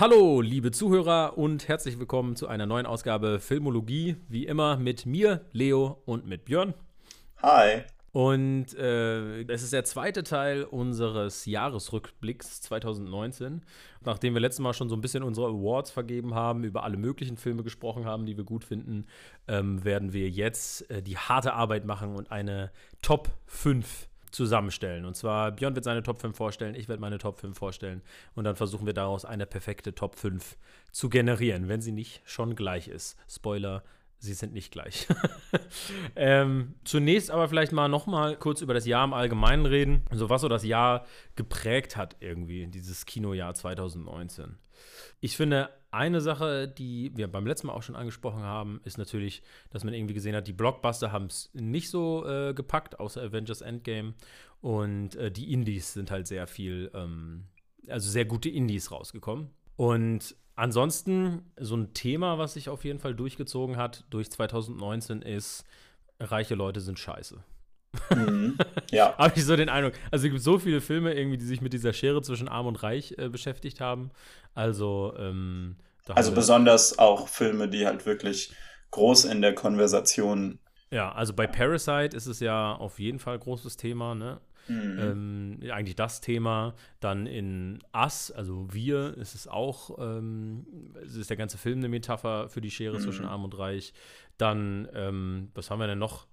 Hallo, liebe Zuhörer und herzlich willkommen zu einer neuen Ausgabe Filmologie. Wie immer mit mir, Leo und mit Björn. Hi. Und äh, es ist der zweite Teil unseres Jahresrückblicks 2019. Nachdem wir letztes Mal schon so ein bisschen unsere Awards vergeben haben, über alle möglichen Filme gesprochen haben, die wir gut finden, ähm, werden wir jetzt äh, die harte Arbeit machen und eine Top 5 zusammenstellen. Und zwar, Björn wird seine Top 5 vorstellen, ich werde meine Top 5 vorstellen. Und dann versuchen wir daraus eine perfekte Top 5 zu generieren, wenn sie nicht schon gleich ist. Spoiler, sie sind nicht gleich. ähm, zunächst aber vielleicht mal noch mal kurz über das Jahr im Allgemeinen reden. So was so das Jahr geprägt hat irgendwie, dieses Kinojahr 2019. Ich finde, eine Sache, die wir beim letzten Mal auch schon angesprochen haben, ist natürlich, dass man irgendwie gesehen hat, die Blockbuster haben es nicht so äh, gepackt, außer Avengers Endgame. Und äh, die Indies sind halt sehr viel, ähm, also sehr gute Indies rausgekommen. Und ansonsten, so ein Thema, was sich auf jeden Fall durchgezogen hat durch 2019, ist, reiche Leute sind scheiße. Mhm. Ja. Habe ich so den Eindruck. Also es gibt so viele Filme irgendwie, die sich mit dieser Schere zwischen Arm und Reich äh, beschäftigt haben. Also, ähm, also besonders auch Filme, die halt wirklich groß in der Konversation. Ja, also bei Parasite ist es ja auf jeden Fall großes Thema, ne? Mhm. Ähm, eigentlich das Thema. Dann in Us, also wir, ist es auch, ähm, es ist der ganze Film eine Metapher für die Schere mhm. zwischen Arm und Reich. Dann, ähm, was haben wir denn noch?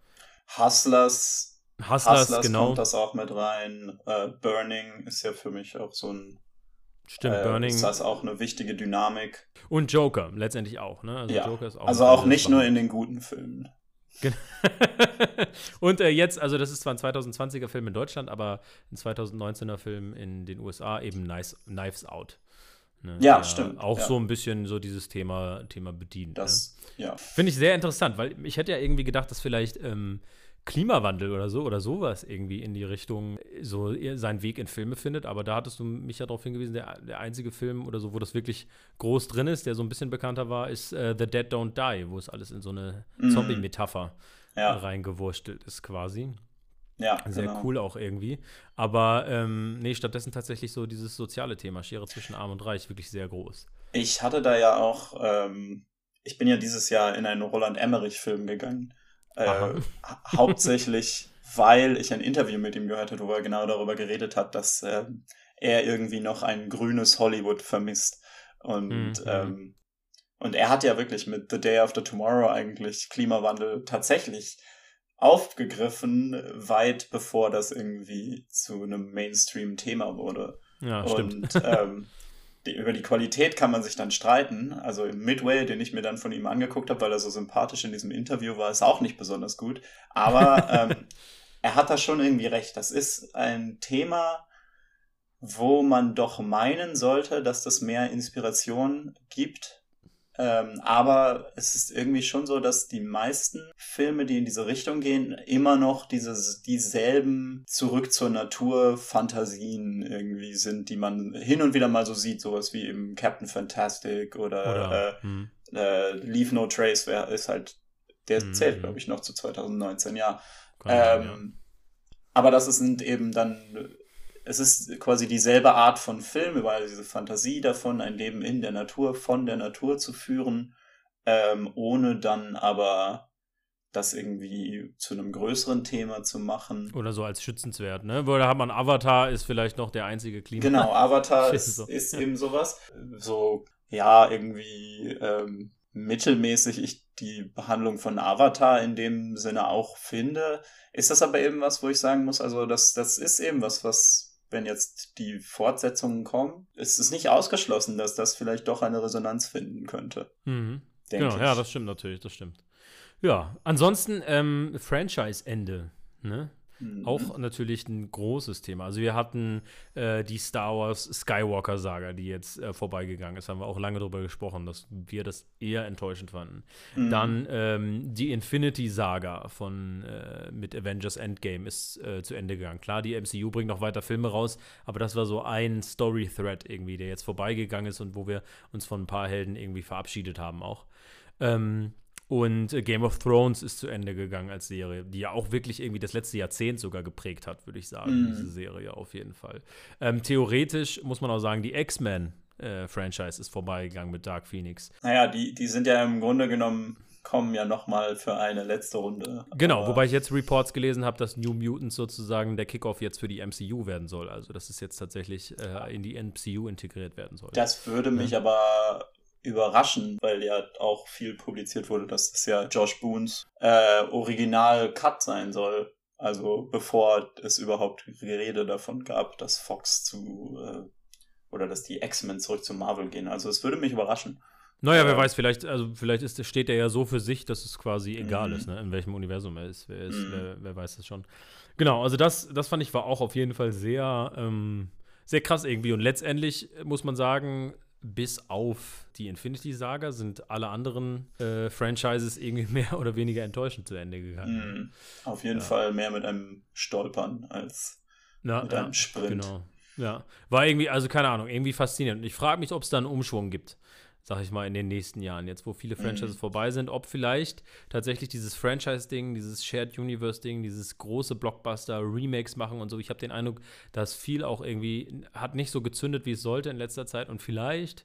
Hustlers. Hustlers, Hustlers genau. kommt das auch mit rein. Uh, Burning ist ja für mich auch so ein Stimmt, äh, Burning. Ist das auch eine wichtige Dynamik. Und Joker letztendlich auch, ne? Also ja. Joker ist auch. Also auch nicht nur in den guten Filmen. und äh, jetzt, also das ist zwar ein 2020er Film in Deutschland, aber ein 2019er Film in den USA, eben nice, Knives Out. Ne? Ja, stimmt. Auch ja. so ein bisschen so dieses Thema, Thema bedient. Das, ne? ja. Finde ich sehr interessant, weil ich hätte ja irgendwie gedacht, dass vielleicht ähm, Klimawandel oder so oder sowas irgendwie in die Richtung so seinen Weg in Filme findet. Aber da hattest du mich ja darauf hingewiesen, der, der einzige Film oder so, wo das wirklich groß drin ist, der so ein bisschen bekannter war, ist uh, The Dead Don't Die, wo es alles in so eine mhm. Zombie-Metapher ja. reingewurstelt ist quasi. Ja, sehr genau. cool auch irgendwie. Aber ähm, nee, stattdessen tatsächlich so dieses soziale Thema, Schere zwischen Arm und Reich, wirklich sehr groß. Ich hatte da ja auch, ähm, ich bin ja dieses Jahr in einen Roland Emmerich-Film gegangen. Äh, hauptsächlich, weil ich ein Interview mit ihm gehört habe, wo er genau darüber geredet hat, dass äh, er irgendwie noch ein grünes Hollywood vermisst. Und, mhm. ähm, und er hat ja wirklich mit The Day After Tomorrow eigentlich Klimawandel tatsächlich aufgegriffen, weit bevor das irgendwie zu einem Mainstream-Thema wurde. Ja, und ähm, die, über die Qualität kann man sich dann streiten. Also im Midway, den ich mir dann von ihm angeguckt habe, weil er so sympathisch in diesem Interview war, ist auch nicht besonders gut. Aber ähm, er hat da schon irgendwie recht. Das ist ein Thema, wo man doch meinen sollte, dass das mehr Inspiration gibt ähm, aber es ist irgendwie schon so, dass die meisten Filme, die in diese Richtung gehen, immer noch dieses, dieselben zurück zur Natur Fantasien irgendwie sind, die man hin und wieder mal so sieht, sowas wie im Captain Fantastic oder, oder äh, hm. äh, Leave No Trace wär, ist halt, der hm. zählt, glaube ich, noch zu 2019, ja. Ähm, ja. Aber das sind eben dann es ist quasi dieselbe Art von Film, über diese Fantasie davon, ein Leben in der Natur, von der Natur zu führen, ähm, ohne dann aber das irgendwie zu einem größeren Thema zu machen. Oder so als schützenswert, ne? Weil da hat man Avatar, ist vielleicht noch der einzige Klima. Genau, Avatar ist, ist eben sowas. So, ja, irgendwie ähm, mittelmäßig ich die Behandlung von Avatar in dem Sinne auch finde. Ist das aber eben was, wo ich sagen muss, also das, das ist eben was, was wenn jetzt die Fortsetzungen kommen, ist es nicht ausgeschlossen, dass das vielleicht doch eine Resonanz finden könnte. Mhm. Genau, ich. ja, das stimmt natürlich, das stimmt. Ja, ansonsten ähm, Franchise-Ende. Ne? Mhm. Auch natürlich ein großes Thema. Also wir hatten äh, die Star Wars Skywalker-Saga, die jetzt äh, vorbeigegangen ist. Haben wir auch lange darüber gesprochen, dass wir das eher enttäuschend fanden. Mhm. Dann ähm, die Infinity-Saga von äh, mit Avengers Endgame ist äh, zu Ende gegangen. Klar, die MCU bringt noch weiter Filme raus, aber das war so ein Story-Thread irgendwie, der jetzt vorbeigegangen ist und wo wir uns von ein paar Helden irgendwie verabschiedet haben auch. Ähm, und äh, Game of Thrones ist zu Ende gegangen als Serie, die ja auch wirklich irgendwie das letzte Jahrzehnt sogar geprägt hat, würde ich sagen, mm. diese Serie auf jeden Fall. Ähm, theoretisch muss man auch sagen, die X-Men äh, Franchise ist vorbeigegangen mit Dark Phoenix. Naja, die, die sind ja im Grunde genommen kommen ja nochmal für eine letzte Runde. Genau, Aber wobei ich jetzt Reports gelesen habe, dass New Mutants sozusagen der Kickoff jetzt für die MCU werden soll. Also, dass es jetzt tatsächlich äh, in die MCU integriert werden soll. Das würde mich ja. aber überraschen, weil ja auch viel publiziert wurde, dass das ja Josh Boons äh, Original-Cut sein soll. Also bevor es überhaupt Gerede davon gab, dass Fox zu äh, oder dass die X-Men zurück zu Marvel gehen. Also es würde mich überraschen. Naja, wer weiß, vielleicht, also vielleicht ist, steht er ja so für sich, dass es quasi egal mhm. ist, ne, in welchem Universum er ist. Wer, ist mhm. wer, wer, weiß das schon. Genau, also das, das fand ich war auch auf jeden Fall sehr, ähm, sehr krass irgendwie. Und letztendlich muss man sagen, bis auf die Infinity-Saga sind alle anderen äh, Franchises irgendwie mehr oder weniger enttäuschend zu Ende gegangen. Mhm. Auf jeden ja. Fall mehr mit einem Stolpern als Na, mit einem Sprint. Genau. Ja, war irgendwie, also keine Ahnung, irgendwie faszinierend. Und ich frage mich, ob es da einen Umschwung gibt sag ich mal, in den nächsten Jahren, jetzt wo viele. Franchises mhm. vorbei sind, ob vielleicht tatsächlich dieses Franchise-Ding, dieses Shared Universe-Ding, dieses große Blockbuster-Remakes machen und so. Ich habe den Eindruck, dass viel auch irgendwie hat nicht so gezündet, wie es sollte in letzter Zeit und vielleicht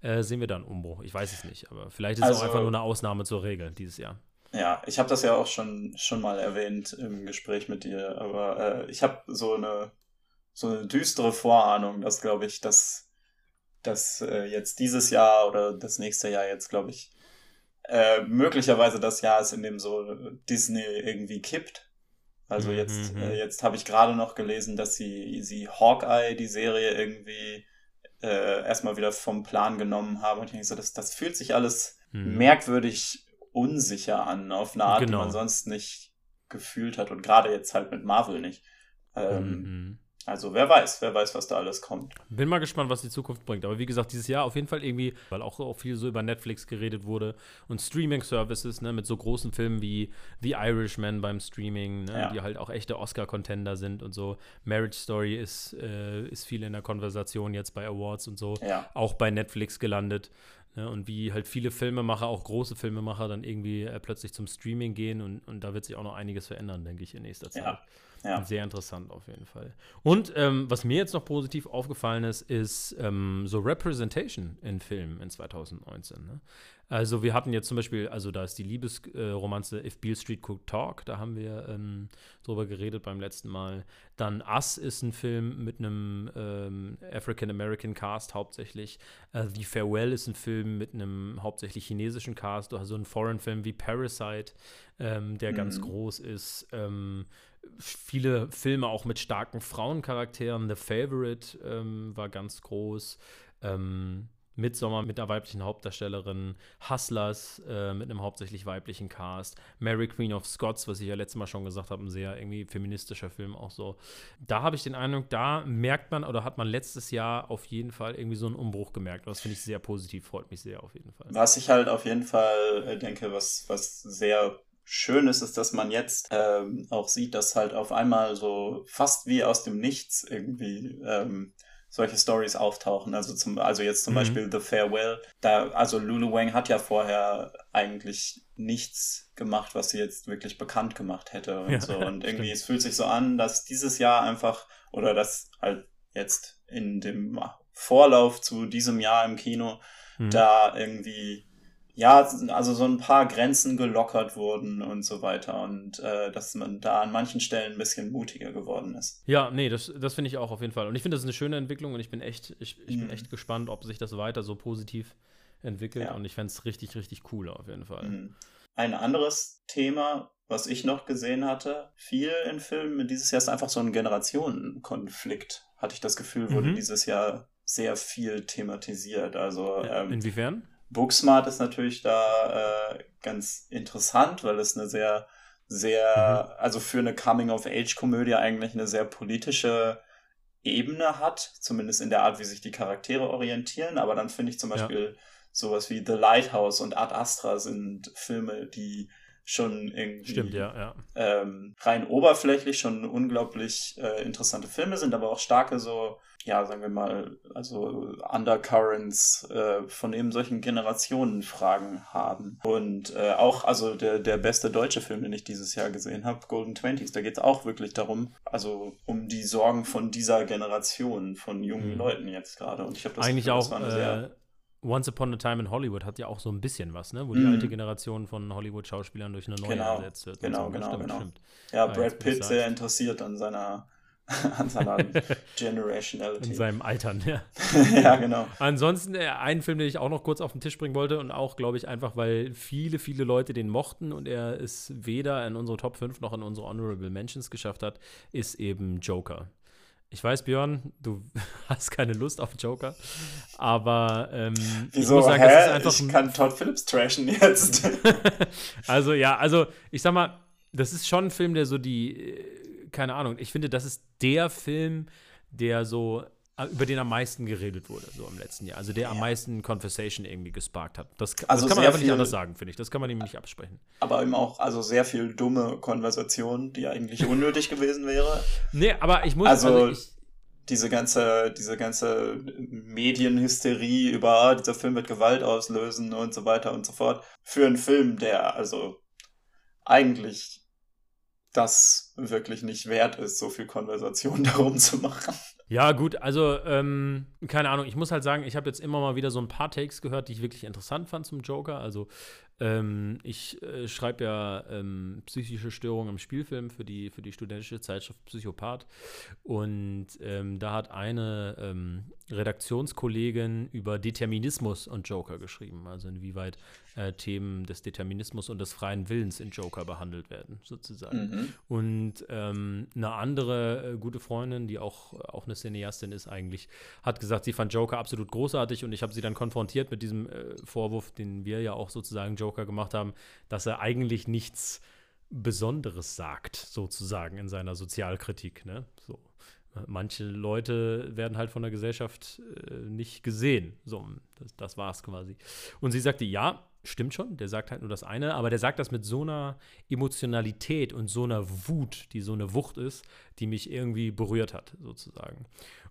äh, sehen wir da einen Umbruch. Ich weiß es nicht, aber vielleicht ist also, es auch also einfach nur eine Ausnahme zur Regel dieses Jahr. Ja, ich habe das ja auch schon, schon mal erwähnt im Gespräch mit dir, aber äh, ich habe so eine, so eine düstere Vorahnung, dass, glaube ich, dass dass äh, jetzt dieses Jahr oder das nächste Jahr jetzt, glaube ich, äh, möglicherweise das Jahr ist, in dem so Disney irgendwie kippt. Also mhm, jetzt, mhm. äh, jetzt habe ich gerade noch gelesen, dass sie, sie Hawkeye, die Serie, irgendwie äh, erstmal wieder vom Plan genommen haben. Und ich denke so, das, das fühlt sich alles mhm. merkwürdig unsicher an, auf eine Art, genau. die man sonst nicht gefühlt hat. Und gerade jetzt halt mit Marvel nicht. Ähm, mhm. Also wer weiß, wer weiß, was da alles kommt. Bin mal gespannt, was die Zukunft bringt. Aber wie gesagt, dieses Jahr auf jeden Fall irgendwie, weil auch, auch viel so über Netflix geredet wurde und Streaming-Services, ne, mit so großen Filmen wie The Irishman beim Streaming, ne, ja. die halt auch echte Oscar-Contender sind und so. Marriage Story ist, äh, ist viel in der Konversation jetzt bei Awards und so. Ja. Auch bei Netflix gelandet. Ne, und wie halt viele Filmemacher, auch große Filmemacher, dann irgendwie äh, plötzlich zum Streaming gehen und, und da wird sich auch noch einiges verändern, denke ich, in nächster Zeit. Ja. Ja. Sehr interessant auf jeden Fall. Und ähm, was mir jetzt noch positiv aufgefallen ist, ist ähm, so Representation in Filmen in 2019. Ne? Also wir hatten jetzt zum Beispiel, also da ist die Liebesromanze äh, If Beale Street Could Talk, da haben wir ähm, drüber geredet beim letzten Mal. Dann Us ist ein Film mit einem ähm, African-American Cast hauptsächlich. Uh, The Farewell ist ein Film mit einem hauptsächlich chinesischen Cast. So einen Foreign-Film wie Parasite, ähm, der mhm. ganz groß ist. Viele Filme auch mit starken Frauencharakteren. The Favorite ähm, war ganz groß. Ähm, Midsommar mit einer weiblichen Hauptdarstellerin, Hustlers äh, mit einem hauptsächlich weiblichen Cast, Mary Queen of Scots, was ich ja letztes Mal schon gesagt habe, ein sehr irgendwie feministischer Film auch so. Da habe ich den Eindruck, da merkt man oder hat man letztes Jahr auf jeden Fall irgendwie so einen Umbruch gemerkt. Das finde ich sehr positiv, freut mich sehr auf jeden Fall. Was ich halt auf jeden Fall äh, denke, was, was sehr schön ist, ist, dass man jetzt ähm, auch sieht, dass halt auf einmal so fast wie aus dem Nichts irgendwie ähm, solche Stories auftauchen. Also zum, also jetzt zum mhm. Beispiel The Farewell. Da, also Lulu Wang hat ja vorher eigentlich nichts gemacht, was sie jetzt wirklich bekannt gemacht hätte und ja, so. Und irgendwie, stimmt. es fühlt sich so an, dass dieses Jahr einfach, oder dass halt jetzt in dem Vorlauf zu diesem Jahr im Kino mhm. da irgendwie ja, also so ein paar Grenzen gelockert wurden und so weiter und äh, dass man da an manchen Stellen ein bisschen mutiger geworden ist. Ja, nee, das, das finde ich auch auf jeden Fall. Und ich finde, das ist eine schöne Entwicklung und ich bin echt, ich, ich mhm. bin echt gespannt, ob sich das weiter so positiv entwickelt ja. und ich fände es richtig, richtig cool auf jeden Fall. Mhm. Ein anderes Thema, was ich noch gesehen hatte, viel in Filmen dieses Jahr ist einfach so ein Generationenkonflikt, hatte ich das Gefühl, wurde mhm. dieses Jahr sehr viel thematisiert. Also ähm, inwiefern? Booksmart ist natürlich da äh, ganz interessant, weil es eine sehr, sehr, mhm. also für eine Coming-of-Age-Komödie eigentlich eine sehr politische Ebene hat, zumindest in der Art, wie sich die Charaktere orientieren. Aber dann finde ich zum Beispiel ja. sowas wie The Lighthouse und Ad Astra sind Filme, die schon irgendwie Stimmt, ja, ja. Ähm, rein oberflächlich schon unglaublich äh, interessante Filme sind, aber auch starke so, ja, sagen wir mal, also Undercurrents äh, von eben solchen Generationenfragen haben. Und äh, auch, also der, der beste deutsche Film, den ich dieses Jahr gesehen habe, Golden Twenties, da geht es auch wirklich darum, also um die Sorgen von dieser Generation, von jungen mhm. Leuten jetzt gerade. Und ich habe das Eigentlich Gefühl, auch, das war eine sehr äh, Once Upon a Time in Hollywood hat ja auch so ein bisschen was, ne? Wo die mm. alte Generation von Hollywood-Schauspielern durch eine neue genau, ersetzt wird. Genau, so. genau, stimmt, genau. Stimmt. Ja, Brad Pitt sehr interessiert an seiner an seiner Generationality. In seinem Altern, ja. ja, genau. Ansonsten äh, ein Film, den ich auch noch kurz auf den Tisch bringen wollte und auch, glaube ich, einfach, weil viele, viele Leute den mochten und er es weder in unsere Top 5 noch in unsere Honorable Mentions geschafft hat, ist eben Joker. Ich weiß, Björn, du hast keine Lust auf Joker, aber ähm, Wieso? Ich, sagen, Hä? ich kann Todd Phillips trashen jetzt. also ja, also ich sag mal, das ist schon ein Film, der so die, äh, keine Ahnung, ich finde, das ist der Film, der so über den am meisten geredet wurde, so im letzten Jahr. Also der ja. am meisten Conversation irgendwie gesparkt hat. Das, also das kann man einfach nicht anders sagen, finde ich. Das kann man ihm nicht absprechen. Aber eben auch, also sehr viel dumme Konversation, die eigentlich unnötig gewesen wäre. Nee, aber ich muss, also, also ich, diese ganze, diese ganze Medienhysterie über, ah, dieser Film wird Gewalt auslösen und so weiter und so fort. Für einen Film, der also eigentlich das wirklich nicht wert ist, so viel Konversation darum zu machen. Ja, gut, also, ähm, keine Ahnung, ich muss halt sagen, ich habe jetzt immer mal wieder so ein paar Takes gehört, die ich wirklich interessant fand zum Joker. Also, ähm, ich äh, schreibe ja ähm, psychische Störungen im Spielfilm für die, für die studentische Zeitschrift Psychopath. Und ähm, da hat eine ähm, Redaktionskollegin über Determinismus und Joker geschrieben. Also inwieweit äh, Themen des Determinismus und des freien Willens in Joker behandelt werden, sozusagen. Mhm. Und ähm, eine andere äh, gute Freundin, die auch, auch eine Cineastin ist eigentlich, hat gesagt, sie fand Joker absolut großartig und ich habe sie dann konfrontiert mit diesem äh, Vorwurf, den wir ja auch sozusagen Joker gemacht haben, dass er eigentlich nichts Besonderes sagt, sozusagen in seiner Sozialkritik. Ne? So. Manche Leute werden halt von der Gesellschaft äh, nicht gesehen. So, das, das war es quasi. Und sie sagte, ja, stimmt schon, der sagt halt nur das eine, aber der sagt das mit so einer Emotionalität und so einer Wut, die so eine Wucht ist, die mich irgendwie berührt hat, sozusagen.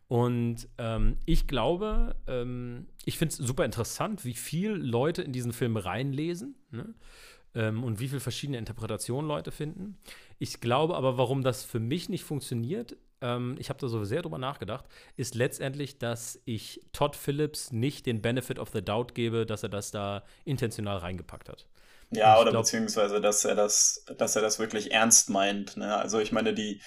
Und ähm, ich glaube, ähm, ich finde es super interessant, wie viel Leute in diesen Film reinlesen ne? ähm, und wie viele verschiedene Interpretationen Leute finden. Ich glaube aber, warum das für mich nicht funktioniert, ähm, ich habe da so sehr drüber nachgedacht, ist letztendlich, dass ich Todd Phillips nicht den Benefit of the Doubt gebe, dass er das da intentional reingepackt hat. Ja, oder glaub, beziehungsweise, dass er das, dass er das wirklich ernst meint. Ne? Also ich meine, die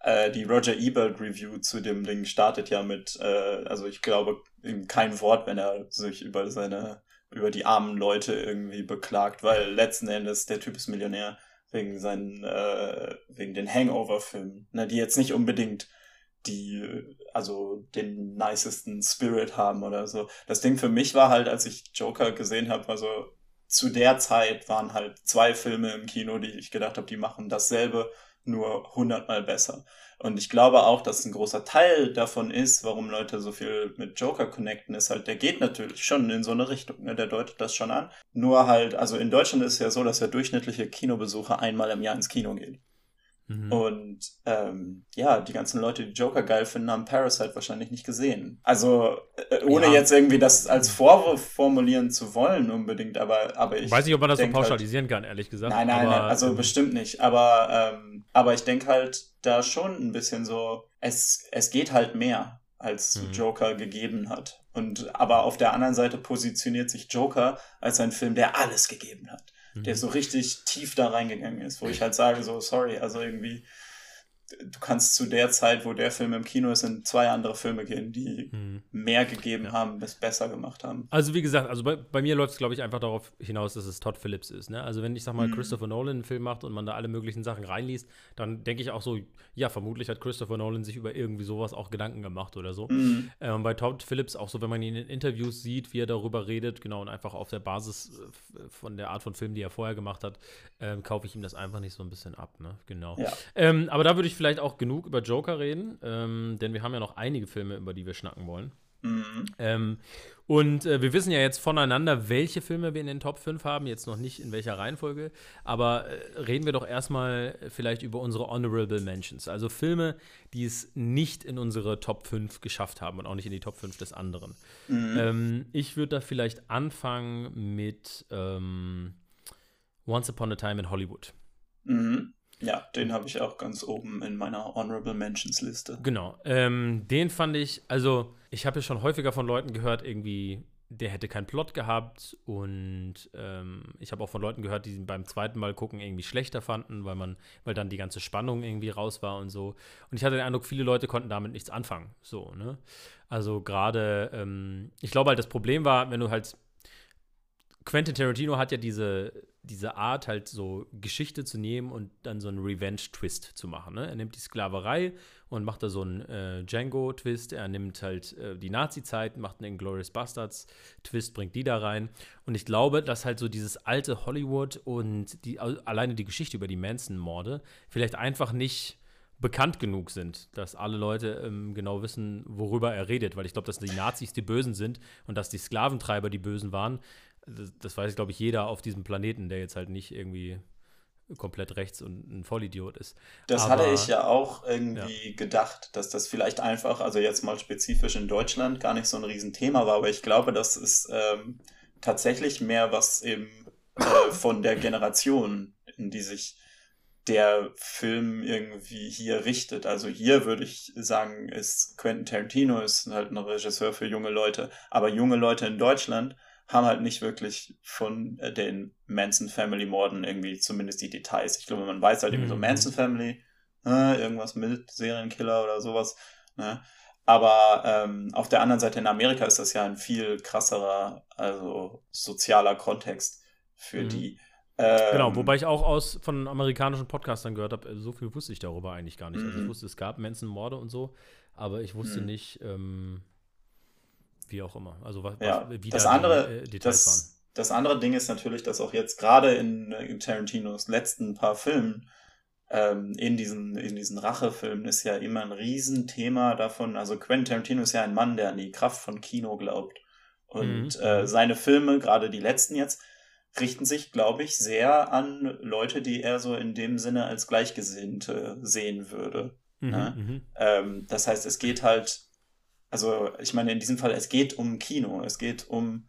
äh, die Roger Ebert Review zu dem Ding startet ja mit, äh, also ich glaube, kein Wort, wenn er sich über seine, über die armen Leute irgendwie beklagt, weil letzten Endes der Typ ist Millionär wegen seinen, äh, wegen den Hangover-Filmen, ne, die jetzt nicht unbedingt die, also den nicesten Spirit haben oder so. Das Ding für mich war halt, als ich Joker gesehen habe, also zu der Zeit waren halt zwei Filme im Kino, die ich gedacht habe, die machen dasselbe nur hundertmal besser. Und ich glaube auch, dass ein großer Teil davon ist, warum Leute so viel mit Joker connecten, ist halt, der geht natürlich schon in so eine Richtung, ne? der deutet das schon an. Nur halt, also in Deutschland ist es ja so, dass der durchschnittliche Kinobesucher einmal im Jahr ins Kino geht. Mhm. Und ähm, ja, die ganzen Leute, die Joker geil finden, haben Parasite wahrscheinlich nicht gesehen. Also äh, ohne ja. jetzt irgendwie das als Vorwurf formulieren zu wollen unbedingt, aber, aber ich. Weiß nicht, ob man das so halt pauschalisieren halt, kann, ehrlich gesagt. Nein, nein, aber, nein also ähm, bestimmt nicht. Aber, ähm, aber ich denke halt da schon ein bisschen so, es, es geht halt mehr, als mhm. Joker gegeben hat. Und aber auf der anderen Seite positioniert sich Joker als ein Film, der alles gegeben hat der mhm. so richtig tief da reingegangen ist, wo ich halt sage, so, sorry, also irgendwie, du kannst zu der Zeit, wo der Film im Kino ist, in zwei andere Filme gehen, die mhm. mehr gegeben ja. haben, es besser gemacht haben. Also wie gesagt, also bei, bei mir läuft es, glaube ich, einfach darauf hinaus, dass es Todd Phillips ist. Ne? Also wenn ich sag mal, mhm. Christopher Nolan einen Film macht und man da alle möglichen Sachen reinliest, dann denke ich auch so, ja, vermutlich hat Christopher Nolan sich über irgendwie sowas auch Gedanken gemacht oder so. Mhm. Ähm, bei Todd Phillips auch so, wenn man ihn in Interviews sieht, wie er darüber redet, genau, und einfach auf der Basis äh, von der Art von Film, die er vorher gemacht hat, ähm, kaufe ich ihm das einfach nicht so ein bisschen ab, ne? Genau. Ja. Ähm, aber da würde ich vielleicht auch genug über Joker reden, ähm, denn wir haben ja noch einige Filme, über die wir schnacken wollen. Mhm. Ähm, und äh, wir wissen ja jetzt voneinander, welche Filme wir in den Top 5 haben, jetzt noch nicht in welcher Reihenfolge, aber äh, reden wir doch erstmal vielleicht über unsere Honorable Mentions, also Filme, die es nicht in unsere Top 5 geschafft haben und auch nicht in die Top 5 des anderen. Mhm. Ähm, ich würde da vielleicht anfangen mit ähm, Once Upon a Time in Hollywood. Mhm. Ja, den habe ich auch ganz oben in meiner Honorable Mentions Liste. Genau. Ähm, den fand ich, also ich habe ja schon häufiger von Leuten gehört, irgendwie, der hätte keinen Plot gehabt und ähm, ich habe auch von Leuten gehört, die ihn beim zweiten Mal gucken irgendwie schlechter fanden, weil man, weil dann die ganze Spannung irgendwie raus war und so. Und ich hatte den Eindruck, viele Leute konnten damit nichts anfangen. So, ne? Also gerade, ähm, ich glaube halt, das Problem war, wenn du halt Quentin Tarantino hat ja diese diese Art, halt so Geschichte zu nehmen und dann so einen Revenge-Twist zu machen. Ne? Er nimmt die Sklaverei und macht da so einen äh, Django-Twist. Er nimmt halt äh, die Nazi-Zeit, macht einen Glorious Bastards-Twist, bringt die da rein. Und ich glaube, dass halt so dieses alte Hollywood und die, alleine die Geschichte über die Manson-Morde vielleicht einfach nicht bekannt genug sind, dass alle Leute ähm, genau wissen, worüber er redet, weil ich glaube, dass die Nazis die Bösen sind und dass die Sklaventreiber die Bösen waren, das, das weiß, glaube ich, jeder auf diesem Planeten, der jetzt halt nicht irgendwie komplett rechts und ein Vollidiot ist. Das Aber, hatte ich ja auch irgendwie ja. gedacht, dass das vielleicht einfach, also jetzt mal spezifisch in Deutschland, gar nicht so ein Riesenthema war, aber ich glaube, das ist ähm, tatsächlich mehr was eben äh, von der Generation, in die sich der Film irgendwie hier richtet. Also hier würde ich sagen, ist Quentin Tarantino ist halt ein Regisseur für junge Leute, aber junge Leute in Deutschland haben halt nicht wirklich von äh, den Manson Family Morden irgendwie zumindest die Details. Ich glaube, man weiß halt irgendwie so mhm. Manson Family, äh, irgendwas mit Serienkiller oder sowas. Ne? Aber ähm, auf der anderen Seite in Amerika ist das ja ein viel krasserer, also sozialer Kontext für mhm. die. Ähm, genau, wobei ich auch aus von amerikanischen Podcastern gehört habe, so viel wusste ich darüber eigentlich gar nicht. Also ich mhm. wusste, es gab Manson-Morde und so, aber ich wusste mhm. nicht, ähm, wie auch immer. Also was, ja, wie das da andere, die, äh, Details das, waren. Das andere Ding ist natürlich, dass auch jetzt gerade in, in Tarantinos letzten paar Filmen ähm, in diesen, in diesen Rachefilmen ist ja immer ein Riesenthema davon. Also Quentin Tarantino ist ja ein Mann, der an die Kraft von Kino glaubt. Und mhm. äh, seine Filme, gerade die letzten jetzt, richten sich, glaube ich, sehr an Leute, die er so in dem Sinne als Gleichgesinnte sehen würde. Mhm, ne? Mhm. Ähm, das heißt, es geht halt also ich meine, in diesem Fall, es geht um Kino, es geht um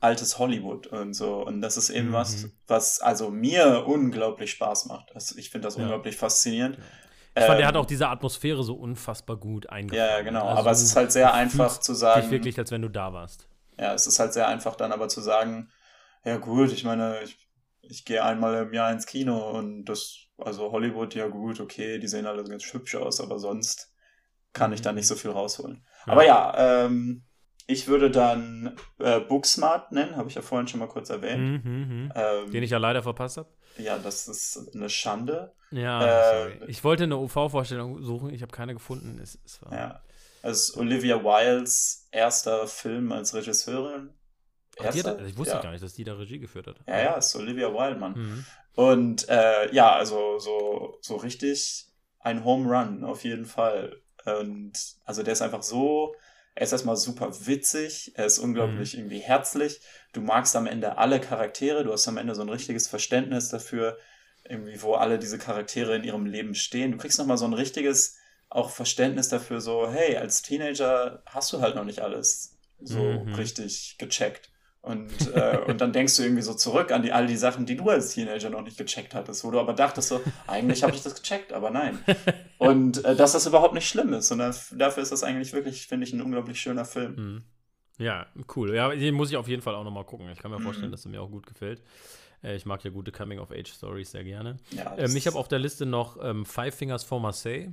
altes Hollywood und so. Und das ist eben mhm. was, was also mir unglaublich Spaß macht. Also ich finde das ja. unglaublich faszinierend. Ich fand, ähm, er hat auch diese Atmosphäre so unfassbar gut eingefangen. Ja, genau. Also aber es ist halt sehr einfach zu sagen. Dich wirklich, als wenn du da warst. Ja, es ist halt sehr einfach dann aber zu sagen, ja gut, ich meine, ich, ich gehe einmal im Jahr ins Kino und das, also Hollywood, ja gut, okay, die sehen alle ganz hübsch aus, aber sonst kann ich da nicht so viel rausholen. Aber ja, ähm, ich würde dann äh, Booksmart nennen, habe ich ja vorhin schon mal kurz erwähnt. Mh, mh. Ähm, Den ich ja leider verpasst habe. Ja, das ist eine Schande. Ja, äh, sorry. Ich wollte eine OV-Vorstellung suchen, ich habe keine gefunden. Es, es war ja. Ist Olivia Wildes erster Film als Regisseurin. Ach, hat, ich wusste ja. gar nicht, dass die da Regie geführt hat. Ja, ja, ist Olivia Wilde, Mann. Mhm. Und äh, ja, also so, so richtig ein Home Run auf jeden Fall. Und also der ist einfach so, er ist erstmal super witzig, er ist unglaublich mhm. irgendwie herzlich. Du magst am Ende alle Charaktere, du hast am Ende so ein richtiges Verständnis dafür, irgendwie, wo alle diese Charaktere in ihrem Leben stehen. Du kriegst nochmal so ein richtiges auch Verständnis dafür, so, hey, als Teenager hast du halt noch nicht alles so mhm. richtig gecheckt. Und, äh, und dann denkst du irgendwie so zurück an die, all die Sachen, die du als Teenager noch nicht gecheckt hattest, wo du aber dachtest so, eigentlich habe ich das gecheckt, aber nein. Und äh, dass das überhaupt nicht schlimm ist. Und dafür ist das eigentlich wirklich, finde ich, ein unglaublich schöner Film. Mhm. Ja, cool. Ja, den muss ich auf jeden Fall auch nochmal gucken. Ich kann mir vorstellen, mhm. dass er mir auch gut gefällt. Äh, ich mag ja gute Coming-of-Age-Stories sehr gerne. Ja, ähm, ich habe auf der Liste noch ähm, Five Fingers for Marseille.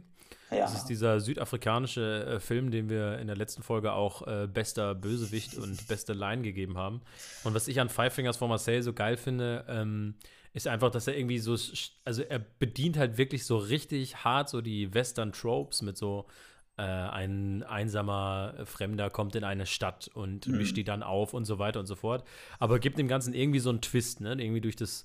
Ja. Das ist dieser südafrikanische äh, Film, den wir in der letzten Folge auch äh, bester Bösewicht und beste Line gegeben haben. Und was ich an Five Fingers for Marseille so geil finde, ähm, ist einfach, dass er irgendwie so, also er bedient halt wirklich so richtig hart so die Western Tropes mit so äh, ein einsamer Fremder kommt in eine Stadt und mhm. mischt die dann auf und so weiter und so fort. Aber gibt dem Ganzen irgendwie so einen Twist, ne? Irgendwie durch das,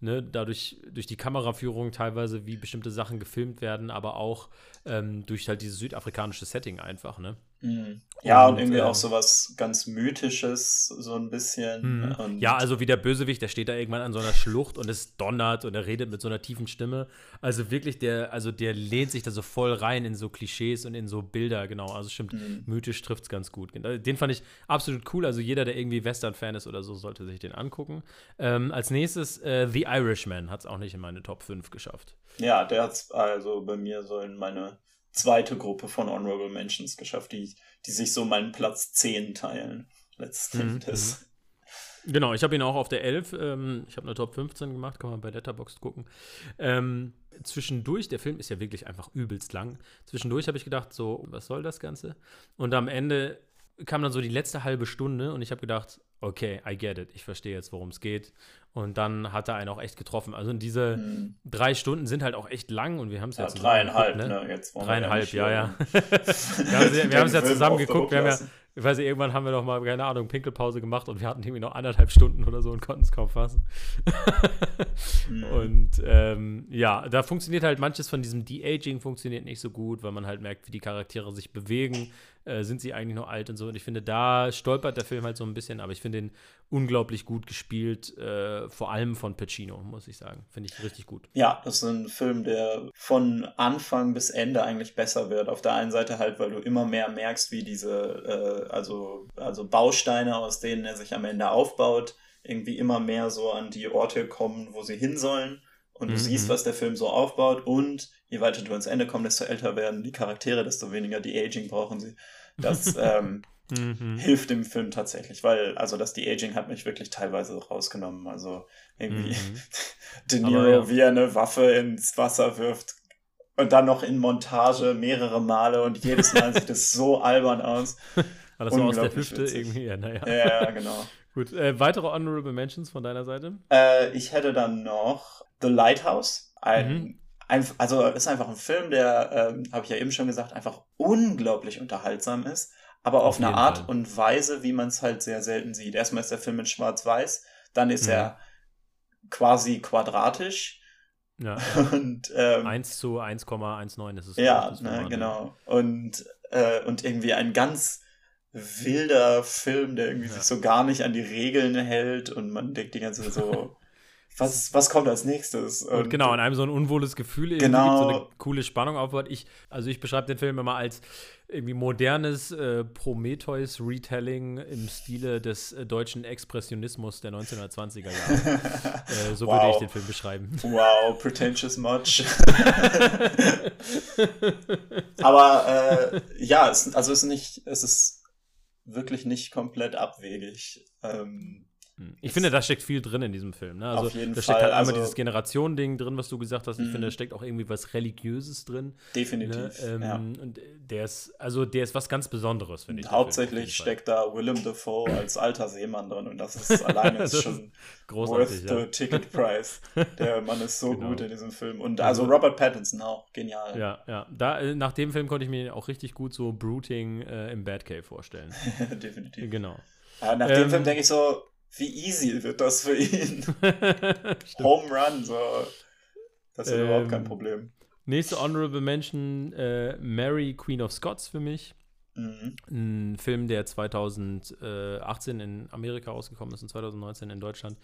ne, dadurch, durch die Kameraführung teilweise, wie bestimmte Sachen gefilmt werden, aber auch ähm, durch halt dieses südafrikanische Setting einfach, ne? Mhm. Ja, und, und irgendwie äh, auch so was ganz Mythisches, so ein bisschen. Mhm. ja, also wie der Bösewicht, der steht da irgendwann an so einer Schlucht und es donnert und er redet mit so einer tiefen Stimme. Also wirklich, der, also der lehnt sich da so voll rein in so Klischees und in so Bilder, genau. Also stimmt, mhm. mythisch trifft es ganz gut. Den fand ich absolut cool. Also jeder, der irgendwie Western-Fan ist oder so, sollte sich den angucken. Ähm, als nächstes, äh, The Irishman hat es auch nicht in meine Top 5 geschafft. Ja, der hat es also bei mir so in meine zweite Gruppe von Honorable Mentions geschafft, die, die sich so meinen Platz 10 teilen. Letzten mhm. Endes. Mhm. Genau, ich habe ihn auch auf der 11. Ähm, ich habe eine Top 15 gemacht, kann man bei Letterboxd gucken. Ähm, zwischendurch, der Film ist ja wirklich einfach übelst lang. Zwischendurch habe ich gedacht, so, was soll das Ganze? Und am Ende kam dann so die letzte halbe Stunde und ich habe gedacht, okay, I get it, ich verstehe jetzt, worum es geht. Und dann hat er einen auch echt getroffen. Also diese hm. drei Stunden sind halt auch echt lang und wir haben es ja, ja dreieinhalb, ne? ne? Jetzt dreieinhalb, ja, ja. wir haben es ja zusammen geguckt. Wir haben ja, ich weiß nicht, irgendwann haben wir noch mal, keine Ahnung, Pinkelpause gemacht und wir hatten irgendwie noch anderthalb Stunden oder so und konnten es kaum fassen. mhm. Und ähm, ja, da funktioniert halt manches von diesem De-Aging funktioniert nicht so gut, weil man halt merkt, wie die Charaktere sich bewegen. Äh, sind sie eigentlich noch alt und so. Und ich finde, da stolpert der Film halt so ein bisschen, aber ich finde ihn unglaublich gut gespielt, äh, vor allem von Pacino, muss ich sagen. Finde ich richtig gut. Ja, das ist ein Film, der von Anfang bis Ende eigentlich besser wird. Auf der einen Seite halt, weil du immer mehr merkst, wie diese, äh, also, also Bausteine, aus denen er sich am Ende aufbaut, irgendwie immer mehr so an die Orte kommen, wo sie hin sollen. Und du mhm. siehst, was der Film so aufbaut. Und je weiter du ans Ende kommst, desto älter werden die Charaktere, desto weniger die Aging brauchen sie. Das ähm, Mhm. hilft dem Film tatsächlich, weil, also das De-Aging hat mich wirklich teilweise rausgenommen. Also irgendwie mhm. De Niro, ja. wie er eine Waffe ins Wasser wirft und dann noch in Montage mehrere Male und jedes Mal sieht es so albern aus. War das so aus der Hüfte witzig. irgendwie? Ja, naja. Ja, genau. Gut, äh, weitere Honorable Mentions von deiner Seite? Äh, ich hätte dann noch The Lighthouse. Ein, mhm. also ist einfach ein Film, der, ähm, habe ich ja eben schon gesagt, einfach unglaublich unterhaltsam ist aber auf, auf eine Art Fall. und Weise, wie man es halt sehr selten sieht. Erstmal ist der Film in Schwarz-Weiß, dann ist mhm. er quasi quadratisch. Ja. Und, ähm, 1 zu 1,19 ist es. Ja, ne, genau. Und, äh, und irgendwie ein ganz wilder Film, der irgendwie ja. sich so gar nicht an die Regeln hält und man denkt die ganze Zeit so, was, was kommt als nächstes? Und, und genau, in einem so ein unwohles Gefühl irgendwie genau. so eine coole Spannung aufbaut. Ich, also ich beschreibe den Film immer als irgendwie modernes äh, Prometheus-Retelling im Stile des äh, deutschen Expressionismus der 1920er Jahre. äh, so wow. würde ich den Film beschreiben. Wow, pretentious much. Aber äh, ja, es, also es ist nicht, es ist wirklich nicht komplett abwegig. Ähm, hm. Ich finde, da steckt viel drin in diesem Film. Ne? Also, Auf jeden da steckt Fall. halt einmal also, dieses Generationending drin, was du gesagt hast. Ich finde, da mhm. steckt auch irgendwie was Religiöses drin. Definitiv. Ne? Ähm, ja. Und der ist, also der ist was ganz Besonderes, finde ich. Hauptsächlich steckt da Willem Dafoe als alter Seemann drin und das ist alleine das schon großartig, worth ja. the ticket price. Der Mann ist so genau. gut in diesem Film. Und also, also Robert Pattinson auch, genial. Ja, ja. Da, äh, nach dem Film konnte ich mir auch richtig gut so Brooding äh, im Batcave vorstellen. Definitiv. Genau. Ja, nach dem ähm, Film denke ich so, wie easy wird das für ihn? Home Run, so. Das ist ähm, überhaupt kein Problem. Nächste Honorable Mention: äh, Mary, Queen of Scots für mich. Mhm. Ein Film, der 2018 in Amerika rausgekommen ist und 2019 in Deutschland.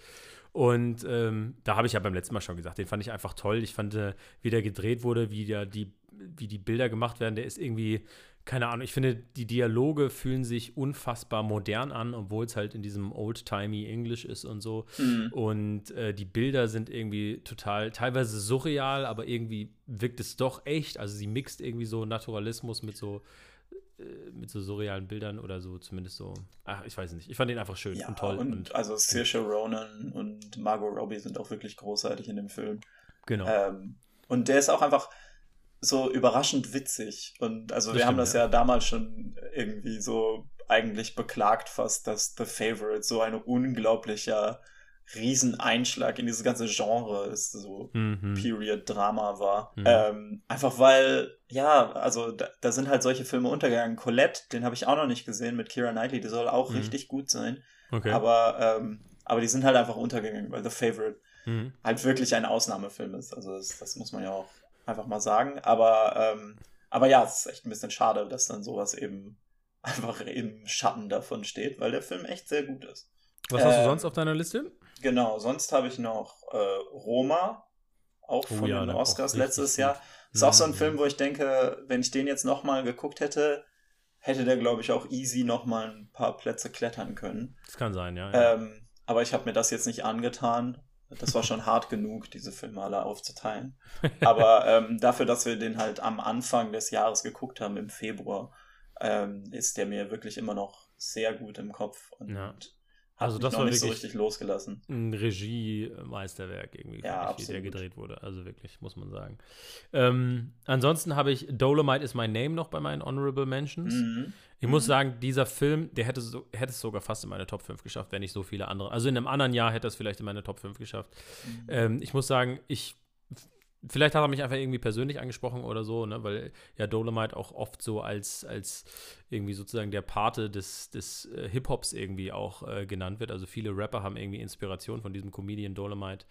Und ähm, da habe ich ja beim letzten Mal schon gesagt, den fand ich einfach toll. Ich fand, äh, wie der gedreht wurde, wie, der, die, wie die Bilder gemacht werden, der ist irgendwie keine Ahnung, ich finde, die Dialoge fühlen sich unfassbar modern an, obwohl es halt in diesem old-timey English ist und so. Mhm. Und äh, die Bilder sind irgendwie total, teilweise surreal, aber irgendwie wirkt es doch echt. Also sie mixt irgendwie so Naturalismus mit so äh, mit so surrealen Bildern oder so, zumindest so. Ach, ich weiß nicht. Ich fand den einfach schön ja, und toll. Und, und also Saoirse Ronan und Margot Robbie sind auch wirklich großartig in dem Film. Genau. Ähm, und der ist auch einfach, so überraschend witzig. Und also das wir stimmt, haben das ja. ja damals schon irgendwie so eigentlich beklagt fast, dass The Favorite so ein unglaublicher Rieseneinschlag in dieses ganze Genre ist, so mhm. Period-Drama war. Mhm. Ähm, einfach weil, ja, also da, da, sind halt solche Filme untergegangen. Colette, den habe ich auch noch nicht gesehen mit Kira Knightley, der soll auch mhm. richtig gut sein. Okay. Aber, ähm, aber die sind halt einfach untergegangen, weil The Favorite mhm. halt wirklich ein Ausnahmefilm ist. Also das, das muss man ja auch einfach mal sagen. Aber, ähm, aber ja, es ist echt ein bisschen schade, dass dann sowas eben einfach im Schatten davon steht, weil der Film echt sehr gut ist. Was hast du ähm, sonst auf deiner Liste? Genau, sonst habe ich noch äh, Roma, auch oh, von ja, den Oscars letztes Jahr. Ist auch so ein mhm. Film, wo ich denke, wenn ich den jetzt nochmal geguckt hätte, hätte der, glaube ich, auch easy nochmal ein paar Plätze klettern können. Das kann sein, ja. ja. Ähm, aber ich habe mir das jetzt nicht angetan. Das war schon hart genug, diese Filme alle aufzuteilen. Aber ähm, dafür, dass wir den halt am Anfang des Jahres geguckt haben, im Februar, ähm, ist der mir wirklich immer noch sehr gut im Kopf. Und ja. Also das war nicht so richtig losgelassen. Ein Regie-Meisterwerk irgendwie, ja, wie der gedreht wurde. Also wirklich, muss man sagen. Ähm, ansonsten habe ich Dolomite is my name noch bei meinen Honorable Mentions. Mhm. Ich mhm. muss sagen, dieser Film, der hätte, so, hätte es sogar fast in meine Top 5 geschafft, wenn nicht so viele andere. Also in einem anderen Jahr hätte es vielleicht in meine Top 5 geschafft. Mhm. Ähm, ich muss sagen, ich Vielleicht hat er mich einfach irgendwie persönlich angesprochen oder so, ne? weil ja Dolomite auch oft so als, als irgendwie sozusagen der Pate des, des äh, Hip-Hops irgendwie auch äh, genannt wird. Also viele Rapper haben irgendwie Inspiration von diesem Comedian Dolomite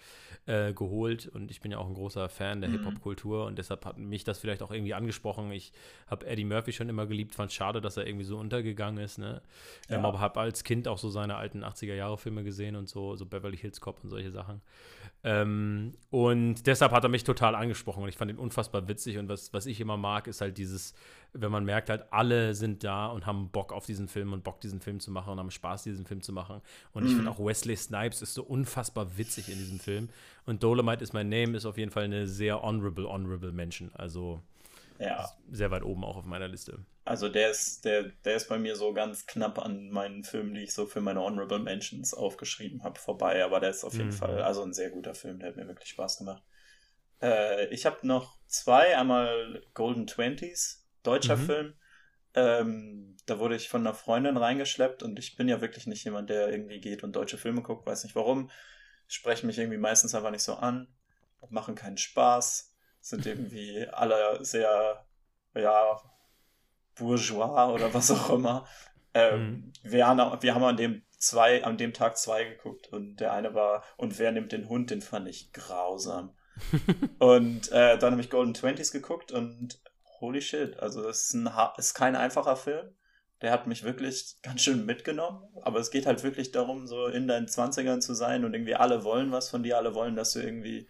äh, geholt und ich bin ja auch ein großer Fan der mhm. Hip-Hop-Kultur und deshalb hat mich das vielleicht auch irgendwie angesprochen. Ich habe Eddie Murphy schon immer geliebt, fand es schade, dass er irgendwie so untergegangen ist. Ne? Ja. Ähm, aber habe als Kind auch so seine alten 80er-Jahre-Filme gesehen und so, so Beverly Hills Cop und solche Sachen. Ähm, und deshalb hat er mich total angesprochen und ich fand ihn unfassbar witzig. Und was, was ich immer mag, ist halt dieses, wenn man merkt, halt, alle sind da und haben Bock auf diesen Film und Bock, diesen Film zu machen und haben Spaß, diesen Film zu machen. Und mhm. ich finde auch Wesley Snipes ist so unfassbar witzig in diesem Film. Und Dolomite is my name ist auf jeden Fall eine sehr honorable, honorable Menschen. Also ja. sehr weit oben auch auf meiner Liste. Also der ist, der, der ist bei mir so ganz knapp an meinen Filmen, die ich so für meine Honorable Mentions aufgeschrieben habe, vorbei. Aber der ist auf jeden mhm. Fall also ein sehr guter Film, der hat mir wirklich Spaß gemacht. Äh, ich habe noch zwei, einmal Golden Twenties, deutscher mhm. Film. Ähm, da wurde ich von einer Freundin reingeschleppt und ich bin ja wirklich nicht jemand, der irgendwie geht und deutsche Filme guckt, weiß nicht warum. Sprechen mich irgendwie meistens einfach nicht so an, machen keinen Spaß, sind irgendwie alle sehr, ja, bourgeois oder was auch immer. Ähm, mhm. wir, haben, wir haben an dem zwei, an dem Tag zwei geguckt und der eine war, und wer nimmt den Hund, den fand ich grausam. und äh, dann habe ich Golden Twenties geguckt und holy shit, also es ist, ein, ist kein einfacher Film. Der hat mich wirklich ganz schön mitgenommen, aber es geht halt wirklich darum, so in deinen Zwanzigern zu sein und irgendwie alle wollen was von dir, alle wollen, dass du irgendwie,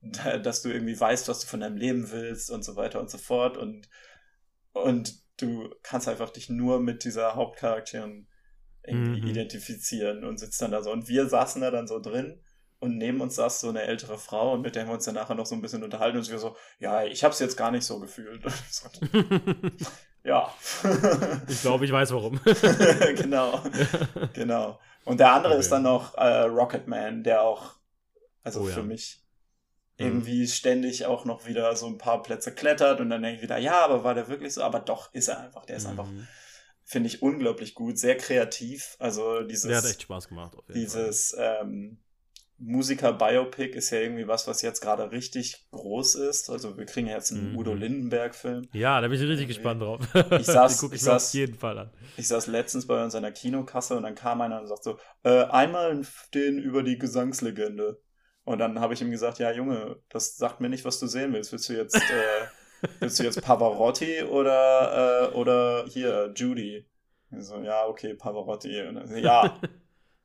dass du irgendwie weißt, was du von deinem Leben willst und so weiter und so fort und, und du kannst einfach dich nur mit dieser Hauptcharakterin irgendwie mhm. identifizieren und sitzt dann da so. Und wir saßen da dann so drin und neben uns saß so eine ältere Frau und mit der wir uns dann nachher noch so ein bisschen unterhalten und wir so, ja, ich habe es jetzt gar nicht so gefühlt. ja. ich glaube, ich weiß warum. genau. genau. Und der andere okay. ist dann noch äh, Rocketman, der auch, also oh, für ja. mich Mhm. irgendwie ständig auch noch wieder so ein paar Plätze klettert und dann denke ich wieder, ja, aber war der wirklich so? Aber doch, ist er einfach. Der ist mhm. einfach, finde ich, unglaublich gut, sehr kreativ. Also dieses. Der hat echt Spaß gemacht. dieses ähm, Musiker-Biopic ist ja irgendwie was, was jetzt gerade richtig groß ist. Also wir kriegen jetzt einen mhm. Udo Lindenberg-Film. Ja, da bin ich richtig gespannt drauf. Ich saß, ich, ich saß, auf jeden Fall an. Ich saß letztens bei uns an der Kinokasse und dann kam einer und sagt so, äh, einmal den über die Gesangslegende. Und dann habe ich ihm gesagt, ja Junge, das sagt mir nicht, was du sehen willst. Willst du jetzt, äh, willst du jetzt Pavarotti oder, äh, oder hier, Judy? So, ja, okay, Pavarotti. Dann, ja,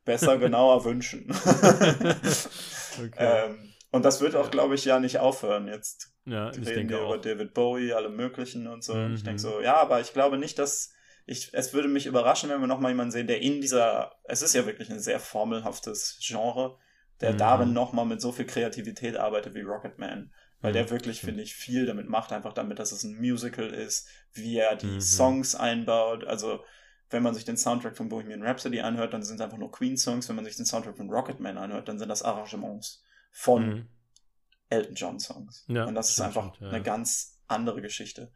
besser, genauer wünschen. okay. ähm, und das wird auch, glaube ich, ja nicht aufhören. Jetzt ja, ich reden wir auch. über David Bowie, alle möglichen und so. Mhm. Und ich denke so, ja, aber ich glaube nicht, dass ich, es würde mich überraschen, wenn wir nochmal jemanden sehen, der in dieser, es ist ja wirklich ein sehr formelhaftes Genre, der mhm. darin nochmal mit so viel Kreativität arbeitet wie Rocketman. Weil mhm. der wirklich, finde ich, viel damit macht, einfach damit, dass es ein Musical ist, wie er die mhm. Songs einbaut. Also, wenn man sich den Soundtrack von Bohemian Rhapsody anhört, dann sind es einfach nur Queen-Songs. Wenn man sich den Soundtrack von Rocketman anhört, dann sind das Arrangements von mhm. Elton John-Songs. Ja, Und das ist einfach stimmt, ja. eine ganz andere Geschichte.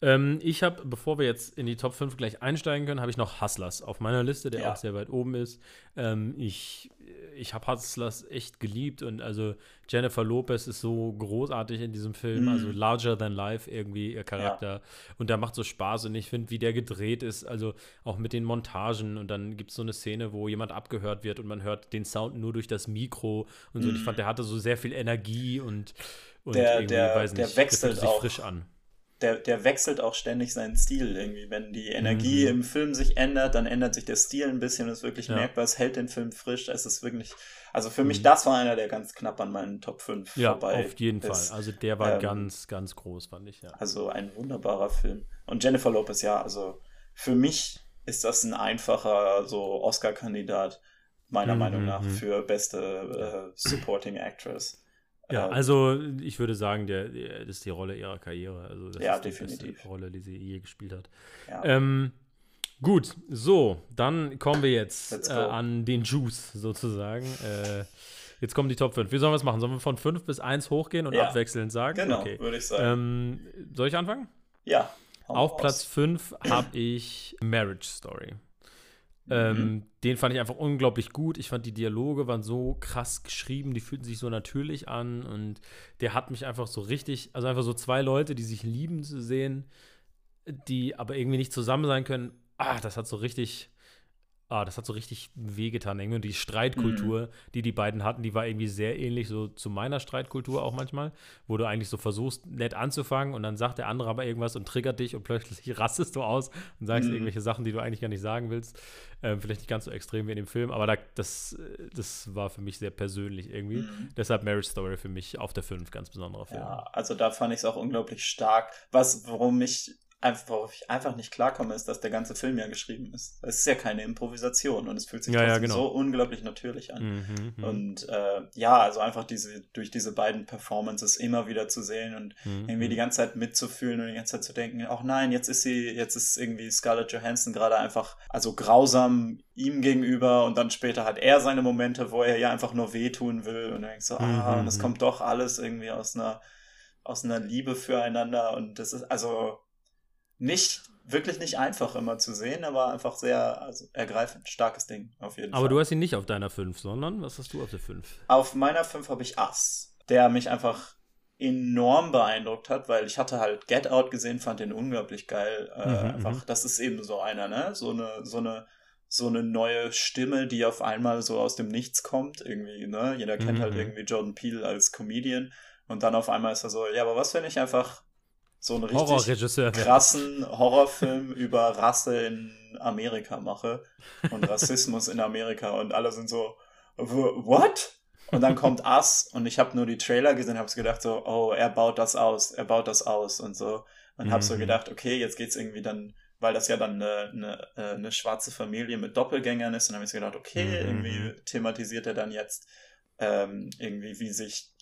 Ähm, ich habe, bevor wir jetzt in die Top 5 gleich einsteigen können, habe ich noch Hustlers auf meiner Liste, der ja. auch sehr weit oben ist. Ähm, ich ich habe Hustlers echt geliebt und also Jennifer Lopez ist so großartig in diesem Film, mhm. also larger than life irgendwie ihr Charakter ja. und der macht so Spaß und ich finde, wie der gedreht ist, also auch mit den Montagen und dann gibt es so eine Szene, wo jemand abgehört wird und man hört den Sound nur durch das Mikro und so. Mhm. Und ich fand, der hatte so sehr viel Energie und, und der, der, weiß nicht, der wechselt sich auch. frisch an der, der wechselt auch ständig seinen Stil irgendwie. Wenn die Energie mhm. im Film sich ändert, dann ändert sich der Stil ein bisschen, das ist wirklich ja. merkbar, es hält den Film frisch, es ist wirklich, also für mhm. mich, das war einer, der ganz knapp an meinen Top 5 ja, vorbei auf jeden ist. Fall. Also der war ähm, ganz, ganz groß, fand ich, ja. Also ein wunderbarer Film. Und Jennifer Lopez, ja, also für mich ist das ein einfacher so Oscar-Kandidat, meiner mhm. Meinung nach, mhm. für beste äh, Supporting Actress. Ja, ähm, also ich würde sagen, der, der, das ist die Rolle ihrer Karriere. Also das ja, ist die definitiv. beste Rolle, die sie je gespielt hat. Ja. Ähm, gut, so, dann kommen wir jetzt äh, an den Juice sozusagen. Äh, jetzt kommen die Top 5. Wie sollen wir es machen? Sollen wir von 5 bis 1 hochgehen und ja. abwechselnd sagen? Genau, okay. würde ich sagen. Ähm, soll ich anfangen? Ja. Auf. Platz 5 habe ich Marriage Story. Ähm, mhm. Den fand ich einfach unglaublich gut. Ich fand, die Dialoge waren so krass geschrieben, die fühlten sich so natürlich an und der hat mich einfach so richtig, also einfach so zwei Leute, die sich lieben zu sehen, die aber irgendwie nicht zusammen sein können. Ah, das hat so richtig, Ah, das hat so richtig wehgetan. Irgendwie. Und die Streitkultur, mhm. die die beiden hatten, die war irgendwie sehr ähnlich so zu meiner Streitkultur auch manchmal, wo du eigentlich so versuchst, nett anzufangen und dann sagt der andere aber irgendwas und triggert dich und plötzlich rastest du aus und sagst mhm. irgendwelche Sachen, die du eigentlich gar nicht sagen willst. Ähm, vielleicht nicht ganz so extrem wie in dem Film, aber da, das, das war für mich sehr persönlich irgendwie. Mhm. Deshalb Marriage Story für mich auf der 5, ganz besonderer Film. Ja, also da fand ich es auch unglaublich stark. Was, worum mich einfach, worauf ich einfach nicht klarkomme, ist, dass der ganze Film ja geschrieben ist. Es ist ja keine Improvisation und es fühlt sich ja, ja, genau. so unglaublich natürlich an. Mhm, mhm, und äh, ja, also einfach diese, durch diese beiden Performances immer wieder zu sehen und mhm. irgendwie die mhm. ganze Zeit mitzufühlen und die ganze Zeit zu denken, ach nein, jetzt ist sie, jetzt ist irgendwie Scarlett Johansson gerade einfach, also grausam ihm gegenüber und dann später hat er seine Momente, wo er ja einfach nur wehtun will und dann denkst so, ah, und es mhm, kommt doch alles irgendwie aus einer, aus einer Liebe füreinander und das ist, also nicht, wirklich nicht einfach immer zu sehen, aber einfach sehr also, ergreifend. Starkes Ding, auf jeden aber Fall. Aber du hast ihn nicht auf deiner 5, sondern was hast du auf der 5? Auf meiner 5 habe ich Ass, der mich einfach enorm beeindruckt hat, weil ich hatte halt Get Out gesehen, fand den unglaublich geil. Äh, mhm, einfach, mhm. das ist eben so einer, ne? So eine, so eine, so eine neue Stimme, die auf einmal so aus dem Nichts kommt, irgendwie, ne? Jeder kennt halt mhm. halt irgendwie Jordan Peele als Comedian und dann auf einmal ist er so, ja, aber was, wenn ich einfach so einen richtig krassen Horrorfilm über Rasse in Amerika mache und Rassismus in Amerika und alle sind so, what? Und dann kommt Us und ich habe nur die Trailer gesehen und habe gedacht so, oh, er baut das aus, er baut das aus und so. Und mhm. habe so gedacht, okay, jetzt geht's irgendwie dann, weil das ja dann eine, eine, äh, eine schwarze Familie mit Doppelgängern ist. Und dann habe ich gedacht, okay, mhm. irgendwie thematisiert er dann jetzt ähm, irgendwie, wie sich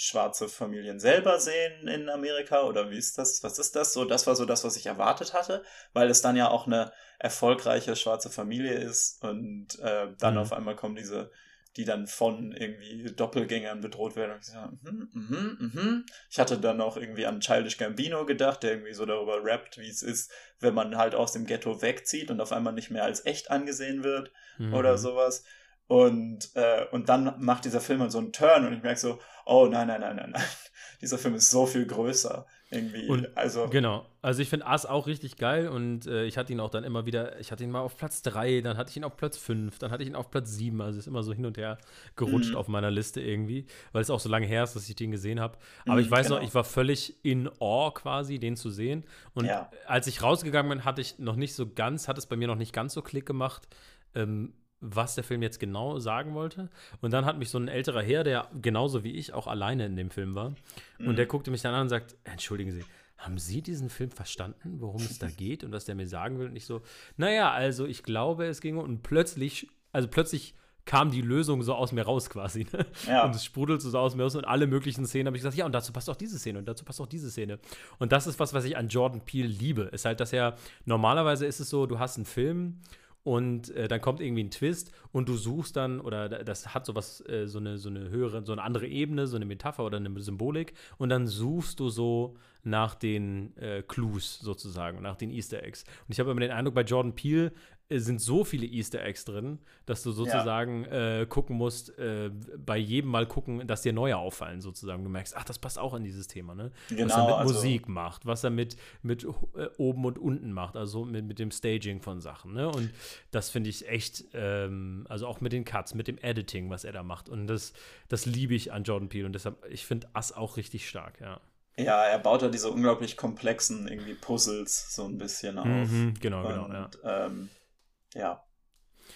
schwarze Familien selber sehen in Amerika oder wie ist das? Was ist das? So, das war so das, was ich erwartet hatte, weil es dann ja auch eine erfolgreiche schwarze Familie ist und äh, dann mhm. auf einmal kommen diese, die dann von irgendwie Doppelgängern bedroht werden. Und ich, so, mm, mm, mm, ich hatte dann auch irgendwie an Childish Gambino gedacht, der irgendwie so darüber rappt, wie es ist, wenn man halt aus dem Ghetto wegzieht und auf einmal nicht mehr als echt angesehen wird mhm. oder sowas. Und, äh, und dann macht dieser Film halt so einen Turn und ich merke so, oh nein, nein, nein, nein, nein. Dieser Film ist so viel größer. Irgendwie. Und, also. Genau. Also ich finde Ass auch richtig geil und äh, ich hatte ihn auch dann immer wieder, ich hatte ihn mal auf Platz 3, dann hatte ich ihn auf Platz 5, dann hatte ich ihn auf Platz 7. Also ist immer so hin und her gerutscht mhm. auf meiner Liste irgendwie, weil es auch so lange her ist, dass ich den gesehen habe. Aber mhm, ich weiß genau. noch, ich war völlig in Awe quasi, den zu sehen. Und ja. als ich rausgegangen bin, hatte ich noch nicht so ganz, hat es bei mir noch nicht ganz so Klick gemacht. Ähm, was der Film jetzt genau sagen wollte. Und dann hat mich so ein älterer Herr, der genauso wie ich auch alleine in dem Film war, mhm. und der guckte mich dann an und sagt: Entschuldigen Sie, haben Sie diesen Film verstanden, worum es da geht und was der mir sagen will? Und ich so: Naja, also ich glaube, es ging und plötzlich, also plötzlich kam die Lösung so aus mir raus quasi. Ne? Ja. Und es sprudelte so aus mir raus und alle möglichen Szenen habe ich gesagt, ja, und dazu passt auch diese Szene und dazu passt auch diese Szene. Und das ist was, was ich an Jordan Peele liebe. Ist halt, dass er normalerweise ist es so, du hast einen Film und äh, dann kommt irgendwie ein Twist und du suchst dann, oder das hat sowas, äh, so eine, so eine höhere, so eine andere Ebene, so eine Metapher oder eine Symbolik und dann suchst du so nach den äh, Clues sozusagen, nach den Easter Eggs. Und ich habe immer den Eindruck, bei Jordan Peele sind so viele Easter Eggs drin, dass du sozusagen ja. äh, gucken musst, äh, bei jedem Mal gucken, dass dir neue auffallen, sozusagen. Du merkst, ach, das passt auch in dieses Thema, ne? Genau, was er mit also Musik macht, was er mit, mit äh, oben und unten macht, also mit, mit dem Staging von Sachen, ne? Und das finde ich echt, ähm, also auch mit den Cuts, mit dem Editing, was er da macht. Und das, das liebe ich an Jordan Peele und deshalb, ich finde Ass auch richtig stark, ja. Ja, er baut da diese unglaublich komplexen irgendwie Puzzles so ein bisschen auf. Mhm, genau, genau, Und, ja. Ähm, ja.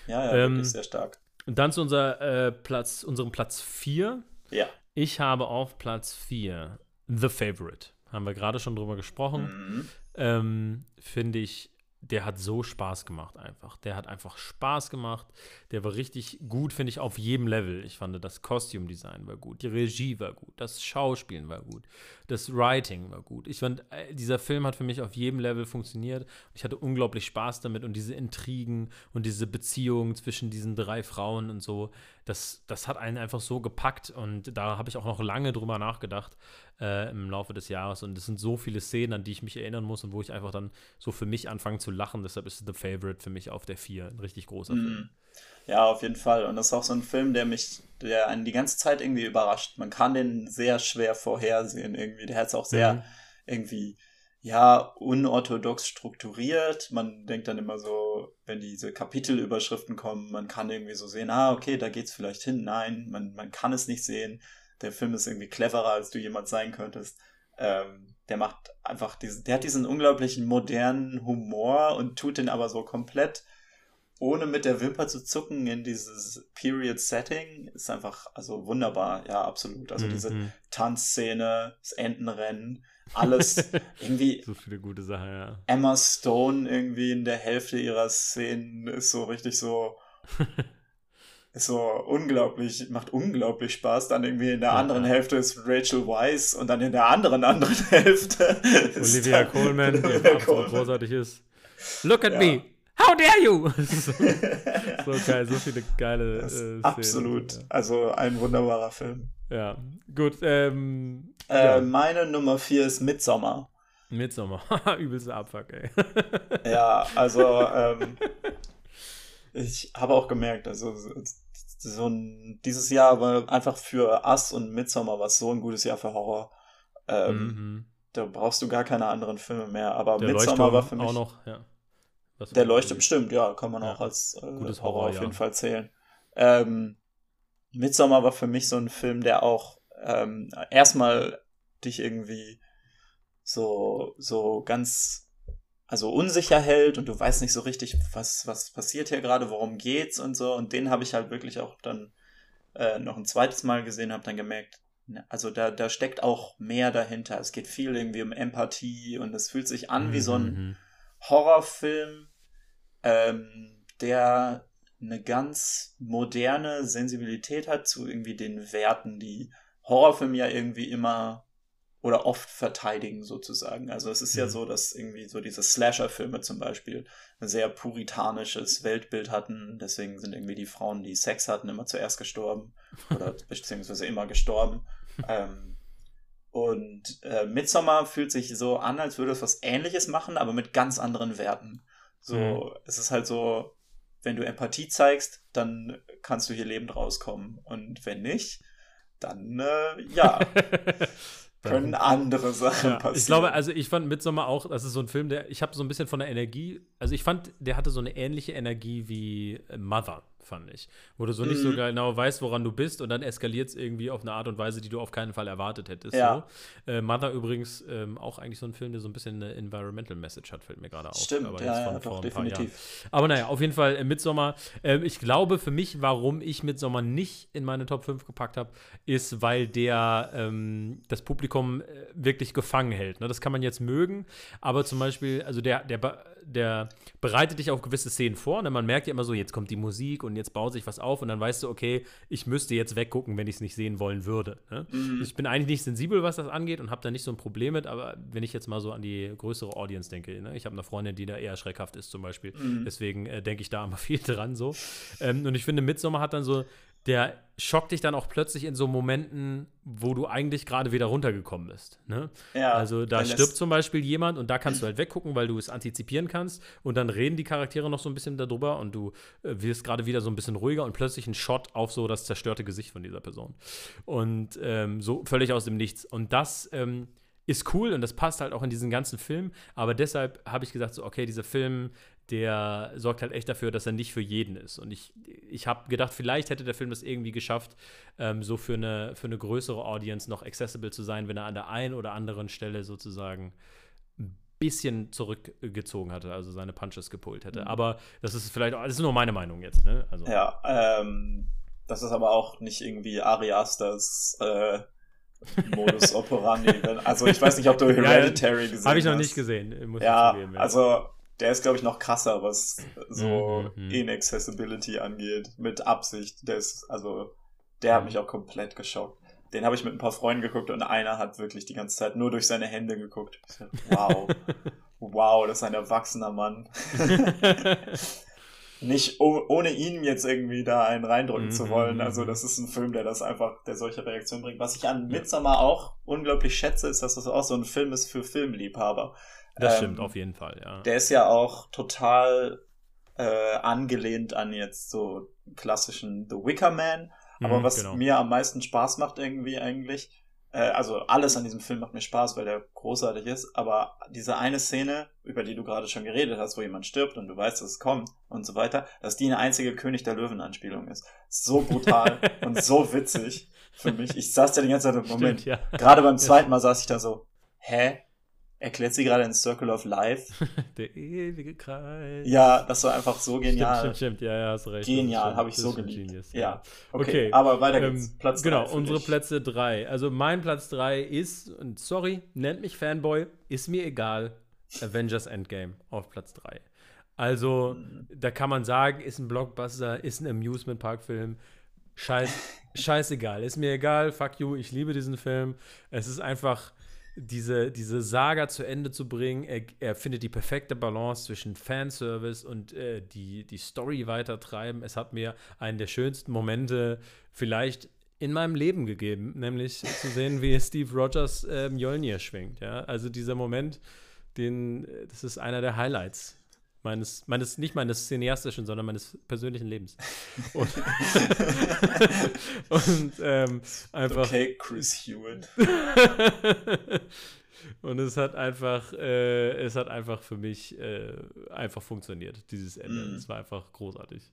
Ja, ja, ähm, wirklich sehr stark. Und dann zu unser, äh, Platz, unserem Platz 4. Ja. Ich habe auf Platz 4 The Favorite. Haben wir gerade schon drüber gesprochen. Mhm. Ähm, Finde ich der hat so Spaß gemacht einfach. Der hat einfach Spaß gemacht. Der war richtig gut, finde ich, auf jedem Level. Ich fand, das Costume Design war gut, die Regie war gut, das Schauspielen war gut, das Writing war gut. Ich fand, äh, dieser Film hat für mich auf jedem Level funktioniert. Ich hatte unglaublich Spaß damit und diese Intrigen und diese Beziehungen zwischen diesen drei Frauen und so, das, das hat einen einfach so gepackt und da habe ich auch noch lange drüber nachgedacht äh, im Laufe des Jahres und es sind so viele Szenen, an die ich mich erinnern muss und wo ich einfach dann so für mich anfange zu lachen. Deshalb ist The Favorite für mich auf der 4 ein richtig großer mhm. Film. Ja, auf jeden Fall. Und das ist auch so ein Film, der mich, der einen die ganze Zeit irgendwie überrascht. Man kann den sehr schwer vorhersehen irgendwie. Der hat es auch sehr mhm. irgendwie, ja, unorthodox strukturiert. Man denkt dann immer so, wenn diese Kapitelüberschriften kommen, man kann irgendwie so sehen, ah, okay, da geht's vielleicht hin. Nein, man, man kann es nicht sehen. Der Film ist irgendwie cleverer, als du jemand sein könntest. Ähm, der macht einfach diesen, der hat diesen unglaublichen modernen Humor und tut den aber so komplett ohne mit der Wimper zu zucken in dieses Period-Setting ist einfach, also wunderbar, ja, absolut. Also diese mhm. Tanzszene, das Entenrennen, alles irgendwie. so viele gute Sachen, ja. Emma Stone irgendwie in der Hälfte ihrer Szenen ist so richtig so. ist so unglaublich, macht unglaublich Spaß. Dann irgendwie in der ja, anderen ja. Hälfte ist Rachel Weisz und dann in der anderen anderen Hälfte Olivia Coleman, die Olivia Coleman. großartig ist. Look at ja. me, How dare you? so, so, geil, so viele geile äh, Szenen. Absolut. Also ein wunderbarer Film. Ja, gut. Ähm, äh, ja. Meine Nummer vier ist Midsommer. Midsommer. Übelster Abfuck, ey. ja, also ähm, ich habe auch gemerkt, also so ein, dieses Jahr war einfach für Us und Midsommer war so ein gutes Jahr für Horror. Ähm, mhm. Da brauchst du gar keine anderen Filme mehr. Aber Der Midsommer war für mich auch noch, ja. Der leuchtet bestimmt, ja, kann man ja. auch als äh, Gutes Horror, Horror auf jeden Fall zählen. Ähm, Midsommar war für mich so ein Film, der auch ähm, erstmal dich irgendwie so, so ganz, also unsicher hält und du weißt nicht so richtig, was, was passiert hier gerade, worum geht's und so. Und den habe ich halt wirklich auch dann äh, noch ein zweites Mal gesehen, habe dann gemerkt, ne, also da, da steckt auch mehr dahinter. Es geht viel irgendwie um Empathie und es fühlt sich an mhm. wie so ein mhm. Horrorfilm, ähm, der eine ganz moderne Sensibilität hat zu irgendwie den Werten, die Horrorfilme ja irgendwie immer oder oft verteidigen sozusagen. Also es ist mhm. ja so, dass irgendwie so diese Slasher-Filme zum Beispiel ein sehr puritanisches Weltbild hatten. Deswegen sind irgendwie die Frauen, die Sex hatten, immer zuerst gestorben oder beziehungsweise immer gestorben. ähm, und äh, Midsommar fühlt sich so an, als würde es was Ähnliches machen, aber mit ganz anderen Werten. So, mhm. es ist halt so, wenn du Empathie zeigst, dann kannst du hier lebend rauskommen. Und wenn nicht, dann äh, ja. können andere Sachen ja, passieren. Ich glaube, also ich fand Midsommar auch, das ist so ein Film, der, ich habe so ein bisschen von der Energie, also ich fand, der hatte so eine ähnliche Energie wie Mother fand ich. Wo du so mhm. nicht so mhm. genau weißt, woran du bist und dann eskaliert es irgendwie auf eine Art und Weise, die du auf keinen Fall erwartet hättest. Ja. So. Äh, Mother übrigens ähm, auch eigentlich so ein Film, der so ein bisschen eine Environmental Message hat, fällt mir gerade auf. Stimmt, aber ja, ja, doch, definitiv. Aber naja, auf jeden Fall äh, Midsommar. Äh, ich glaube für mich, warum ich Midsommar nicht in meine Top 5 gepackt habe, ist, weil der ähm, das Publikum äh, wirklich gefangen hält. Ne? Das kann man jetzt mögen, aber zum Beispiel, also der, der der bereitet dich auf gewisse Szenen vor. Ne? Man merkt ja immer so, jetzt kommt die Musik und jetzt baut sich was auf und dann weißt du, okay, ich müsste jetzt weggucken, wenn ich es nicht sehen wollen würde. Ne? Mhm. Ich bin eigentlich nicht sensibel, was das angeht und habe da nicht so ein Problem mit, aber wenn ich jetzt mal so an die größere Audience denke, ne? ich habe eine Freundin, die da eher schreckhaft ist zum Beispiel, mhm. deswegen äh, denke ich da immer viel dran so. Ähm, und ich finde, Midsommar hat dann so der schockt dich dann auch plötzlich in so Momenten, wo du eigentlich gerade wieder runtergekommen bist. Ne? Ja, also da stirbt zum Beispiel jemand und da kannst du halt weggucken, weil du es antizipieren kannst und dann reden die Charaktere noch so ein bisschen darüber und du äh, wirst gerade wieder so ein bisschen ruhiger und plötzlich ein Shot auf so das zerstörte Gesicht von dieser Person. Und ähm, so völlig aus dem Nichts. Und das ähm, ist cool und das passt halt auch in diesen ganzen Film. Aber deshalb habe ich gesagt, so, okay, dieser Film, der sorgt halt echt dafür, dass er nicht für jeden ist. Und ich, ich habe gedacht, vielleicht hätte der Film das irgendwie geschafft, ähm, so für eine, für eine größere Audience noch accessible zu sein, wenn er an der einen oder anderen Stelle sozusagen ein bisschen zurückgezogen hatte, also seine Punches gepult hätte. Mhm. Aber das ist vielleicht, das ist nur meine Meinung jetzt. Ne? Also. Ja, ähm, das ist aber auch nicht irgendwie Ari Asters äh, Modus operandi. also ich weiß nicht, ob du Hereditary gesehen hast. Habe ich noch nicht gesehen. Ja, zugeben, ja, also der ist, glaube ich, noch krasser, was so mhm, mhm. Inaccessibility angeht, mit Absicht. Der ist, also, der hat mhm. mich auch komplett geschockt. Den habe ich mit ein paar Freunden geguckt und einer hat wirklich die ganze Zeit nur durch seine Hände geguckt. Wow. wow, das ist ein erwachsener Mann. Nicht oh, ohne ihn jetzt irgendwie da einen reindrücken zu wollen. Also, das ist ein Film, der das einfach, der solche Reaktionen bringt. Was ich an Midsommar auch unglaublich schätze, ist, dass das auch so ein Film ist für Filmliebhaber. Das ähm, stimmt auf jeden Fall, ja. Der ist ja auch total äh, angelehnt an jetzt so klassischen The Wicker Man. Aber mhm, was genau. mir am meisten Spaß macht irgendwie eigentlich, also alles an diesem Film macht mir Spaß, weil der großartig ist, aber diese eine Szene, über die du gerade schon geredet hast, wo jemand stirbt und du weißt, dass es kommt und so weiter, dass die eine einzige König der Löwen-Anspielung ist. So brutal und so witzig für mich. Ich saß da die ganze Zeit im Moment. Stimmt, ja. Gerade beim zweiten Mal saß ich da so, hä? Erklärt sie gerade in Circle of Life. Der ewige Kreis. Ja, das war einfach so genial. Stimmt, stimmt, stimmt. ja, ja, hast recht. Genial, habe ich so geliebt. Genius, ja. ja. Okay, okay, aber weiter geht's. Ähm, Platz Genau, unsere dich. Plätze drei. Also mein Platz drei ist, und sorry, nennt mich Fanboy, ist mir egal, Avengers Endgame auf Platz drei. Also, mhm. da kann man sagen, ist ein Blockbuster, ist ein Amusement Park Film. Scheiß, scheißegal, ist mir egal, fuck you, ich liebe diesen Film. Es ist einfach diese, diese Saga zu Ende zu bringen. Er, er findet die perfekte Balance zwischen Fanservice und äh, die, die Story weitertreiben. Es hat mir einen der schönsten Momente vielleicht in meinem Leben gegeben, nämlich zu sehen, wie Steve Rogers äh, Mjolnir schwingt. Ja? Also dieser Moment, den, äh, das ist einer der Highlights meines, meines, nicht meines cineastischen, sondern meines persönlichen Lebens. Und, und ähm, einfach. Okay, Chris Hewitt. und es hat einfach, äh, es hat einfach für mich äh, einfach funktioniert, dieses Ende. Mm. Es war einfach großartig.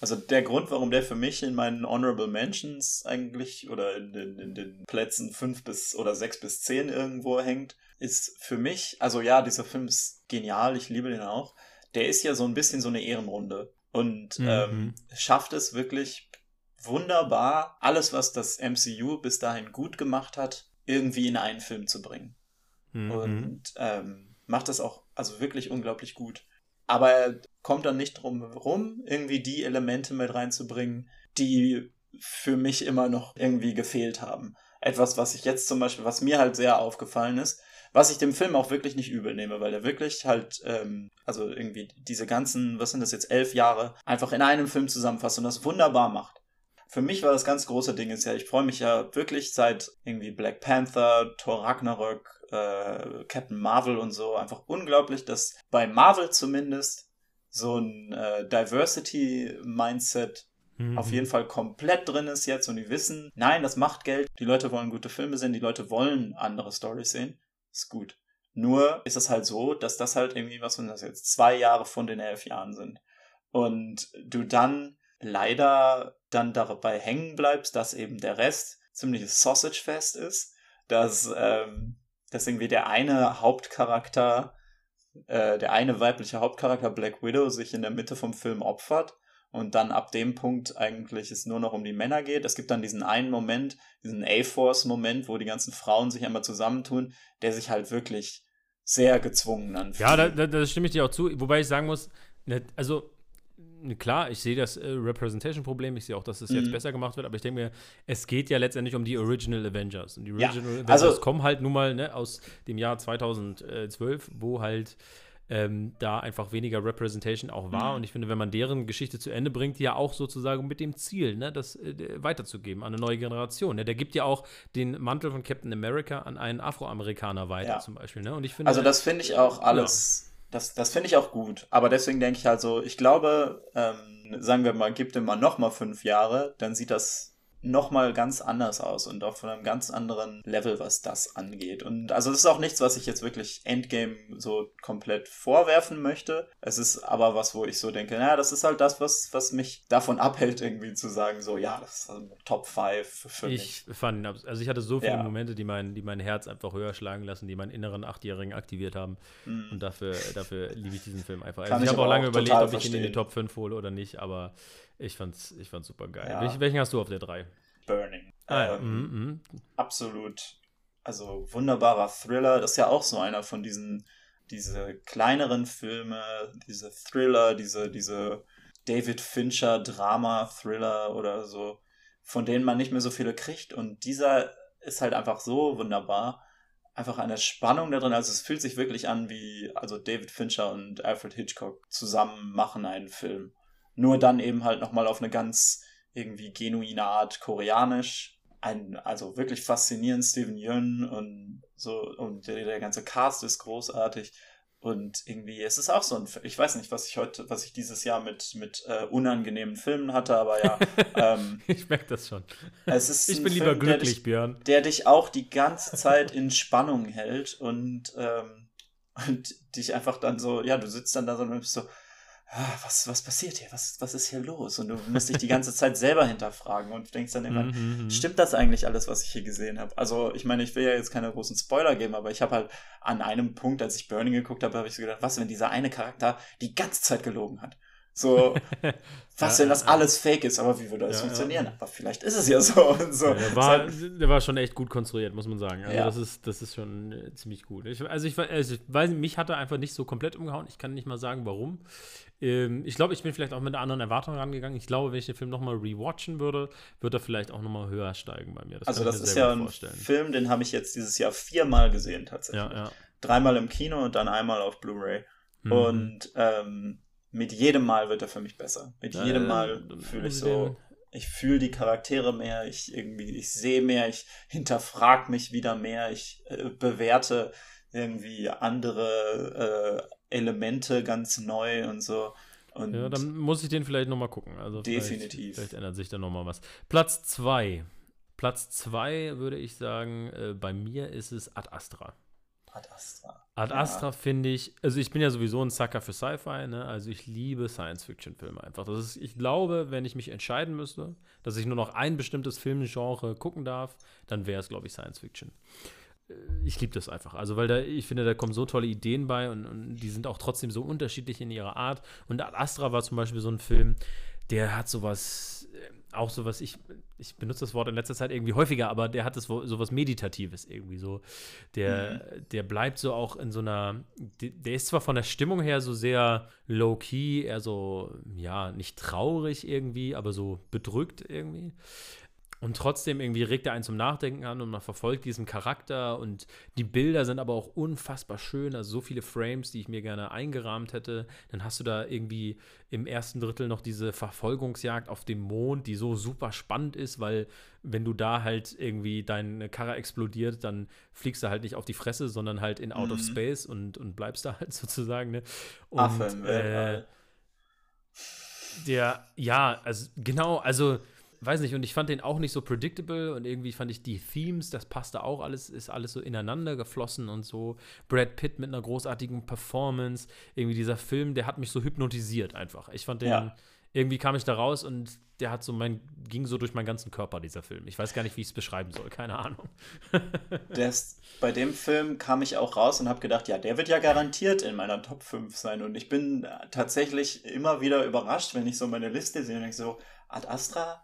Also der Grund, warum der für mich in meinen Honorable Mentions eigentlich oder in den, in den Plätzen 5 bis oder 6 bis 10 irgendwo hängt, ist für mich, also ja, dieser Film ist genial, ich liebe den auch, der ist ja so ein bisschen so eine Ehrenrunde und mhm. ähm, schafft es wirklich wunderbar, alles, was das MCU bis dahin gut gemacht hat, irgendwie in einen Film zu bringen. Mhm. Und ähm, macht das auch also wirklich unglaublich gut. Aber er kommt dann nicht drum herum, irgendwie die Elemente mit reinzubringen, die für mich immer noch irgendwie gefehlt haben. Etwas, was ich jetzt zum Beispiel, was mir halt sehr aufgefallen ist, was ich dem Film auch wirklich nicht übel nehme, weil er wirklich halt, ähm, also irgendwie diese ganzen, was sind das jetzt, elf Jahre, einfach in einem Film zusammenfasst und das wunderbar macht. Für mich war das ganz große Ding ist ja, ich freue mich ja wirklich seit irgendwie Black Panther, Thor Ragnarök, äh, Captain Marvel und so einfach unglaublich, dass bei Marvel zumindest so ein äh, Diversity-Mindset mhm. auf jeden Fall komplett drin ist jetzt und die wissen, nein, das macht Geld, die Leute wollen gute Filme sehen, die Leute wollen andere Stories sehen ist gut. Nur ist es halt so, dass das halt irgendwie, was sind das jetzt, zwei Jahre von den elf Jahren sind. Und du dann leider dann dabei hängen bleibst, dass eben der Rest ziemliches Sausage-Fest ist, dass, ähm, dass irgendwie der eine Hauptcharakter, äh, der eine weibliche Hauptcharakter Black Widow sich in der Mitte vom Film opfert und dann ab dem Punkt eigentlich es nur noch um die Männer geht. Es gibt dann diesen einen Moment, diesen A-Force-Moment, wo die ganzen Frauen sich einmal zusammentun, der sich halt wirklich sehr gezwungen anfühlt. Ja, da, da, da stimme ich dir auch zu. Wobei ich sagen muss, ne, also ne, klar, ich sehe das äh, Representation-Problem, ich sehe auch, dass es jetzt mhm. besser gemacht wird, aber ich denke mir, es geht ja letztendlich um die Original Avengers. Und die Original ja, Avengers also, kommen halt nun mal ne, aus dem Jahr 2012, wo halt ähm, da einfach weniger Representation auch war. Mhm. Und ich finde, wenn man deren Geschichte zu Ende bringt, die ja auch sozusagen mit dem Ziel, ne, das äh, weiterzugeben an eine neue Generation. Ne? Der gibt ja auch den Mantel von Captain America an einen Afroamerikaner weiter, ja. zum Beispiel. Ne? Und ich finde, also das finde ich auch alles. Ja. Das, das finde ich auch gut. Aber deswegen denke ich also, ich glaube, ähm, sagen wir mal, gibt ihm mal noch mal fünf Jahre, dann sieht das nochmal ganz anders aus und auch von einem ganz anderen Level, was das angeht. Und also es ist auch nichts, was ich jetzt wirklich Endgame so komplett vorwerfen möchte. Es ist aber was, wo ich so denke, naja, das ist halt das, was, was mich davon abhält, irgendwie zu sagen, so, ja, das ist ein Top 5 für ich mich. fand, also ich hatte so viele ja. Momente, die mein, die mein Herz einfach höher schlagen lassen, die meinen inneren Achtjährigen aktiviert haben. Mhm. Und dafür, dafür liebe ich diesen Film einfach. Also ich, ich habe auch lange überlegt, ob ich ihn in die Top 5 hole oder nicht, aber ich fand's, ich fand's super geil. Ja. Welchen, welchen hast du auf der 3? Burning. Ah, ähm, mm. Absolut. Also wunderbarer Thriller. Das ist ja auch so einer von diesen, diese kleineren Filme, diese Thriller, diese, diese David Fincher Drama-Thriller oder so, von denen man nicht mehr so viele kriegt. Und dieser ist halt einfach so wunderbar. Einfach eine Spannung da drin. Also es fühlt sich wirklich an wie, also David Fincher und Alfred Hitchcock zusammen machen einen Film. Nur dann eben halt nochmal auf eine ganz irgendwie genuine Art koreanisch. Ein, also wirklich faszinierend, Steven Yeun und so, und der, der ganze Cast ist großartig. Und irgendwie, es ist auch so ein, ich weiß nicht, was ich heute, was ich dieses Jahr mit, mit äh, unangenehmen Filmen hatte, aber ja. Ähm, ich merke das schon. Es ist ich bin Film, lieber glücklich, der dich, Björn. Der dich auch die ganze Zeit in Spannung hält und, ähm, und dich einfach dann so, ja, du sitzt dann da so und bist so, Ah, was, was passiert hier? Was, was ist hier los? Und du musst dich die ganze Zeit selber hinterfragen und denkst dann immer, mhm, mhm. stimmt das eigentlich alles, was ich hier gesehen habe? Also, ich meine, ich will ja jetzt keine großen Spoiler geben, aber ich habe halt an einem Punkt, als ich Burning geguckt habe, habe ich so gedacht, was, wenn dieser eine Charakter die ganze Zeit gelogen hat? So, was, wenn das alles fake ist, aber wie würde das ja, funktionieren? Ja. Aber vielleicht ist es ja so. Und so. Ja, der, war, der war schon echt gut konstruiert, muss man sagen. Also das, ist, das ist schon äh, ziemlich gut. Ich, also, ich, also ich weiß, mich hat er einfach nicht so komplett umgehauen. Ich kann nicht mal sagen, warum. Ähm, ich glaube, ich bin vielleicht auch mit einer anderen Erwartung rangegangen. Ich glaube, wenn ich den Film nochmal rewatchen würde, würde er vielleicht auch nochmal höher steigen bei mir. Das also das ist ja ein vorstellen. Film, den habe ich jetzt dieses Jahr viermal gesehen tatsächlich. Ja, ja. Dreimal im Kino und dann einmal auf Blu-ray. Mhm. Und ähm, mit jedem Mal wird er für mich besser. Mit ja, jedem Mal fühle ich so, ich fühle die Charaktere mehr, ich irgendwie, ich sehe mehr, ich hinterfrage mich wieder mehr, ich äh, bewerte irgendwie andere äh, Elemente ganz neu und so. Und ja, dann muss ich den vielleicht nochmal gucken. Also definitiv. Vielleicht, vielleicht ändert sich da nochmal was. Platz 2. Platz 2 würde ich sagen, äh, bei mir ist es Ad Astra. Ad Astra. Ad Astra ja. finde ich, also ich bin ja sowieso ein Sucker für Sci-Fi, ne? Also ich liebe Science-Fiction-Filme einfach. Das ist, ich glaube, wenn ich mich entscheiden müsste, dass ich nur noch ein bestimmtes Filmgenre gucken darf, dann wäre es, glaube ich, Science-Fiction. Äh, ich liebe das einfach. Also, weil da, ich finde, da kommen so tolle Ideen bei und, und die sind auch trotzdem so unterschiedlich in ihrer Art. Und Ad Astra war zum Beispiel so ein Film, der hat sowas, äh, auch sowas, ich, ich benutze das Wort in letzter Zeit irgendwie häufiger, aber der hat das sowas Meditatives irgendwie so. Der, mhm. der bleibt so auch in so einer, der ist zwar von der Stimmung her so sehr low-key, eher so, ja, nicht traurig irgendwie, aber so bedrückt irgendwie. Und trotzdem irgendwie regt er einen zum Nachdenken an und man verfolgt diesen Charakter und die Bilder sind aber auch unfassbar schön, also so viele Frames, die ich mir gerne eingerahmt hätte. Dann hast du da irgendwie im ersten Drittel noch diese Verfolgungsjagd auf dem Mond, die so super spannend ist, weil wenn du da halt irgendwie deine Karre explodiert, dann fliegst du halt nicht auf die Fresse, sondern halt in Out mhm. of Space und, und bleibst da halt sozusagen. Ne? Und, Affen, äh, der, ja, also genau, also weiß nicht, und ich fand den auch nicht so predictable und irgendwie fand ich die Themes, das passte auch alles, ist alles so ineinander geflossen und so. Brad Pitt mit einer großartigen Performance, irgendwie dieser Film, der hat mich so hypnotisiert einfach. Ich fand den, ja. irgendwie kam ich da raus und der hat so mein, ging so durch meinen ganzen Körper, dieser Film. Ich weiß gar nicht, wie ich es beschreiben soll, keine Ahnung. ist, bei dem Film kam ich auch raus und habe gedacht, ja, der wird ja garantiert in meiner Top 5 sein. Und ich bin tatsächlich immer wieder überrascht, wenn ich so meine Liste sehe und denke so, Ad Astra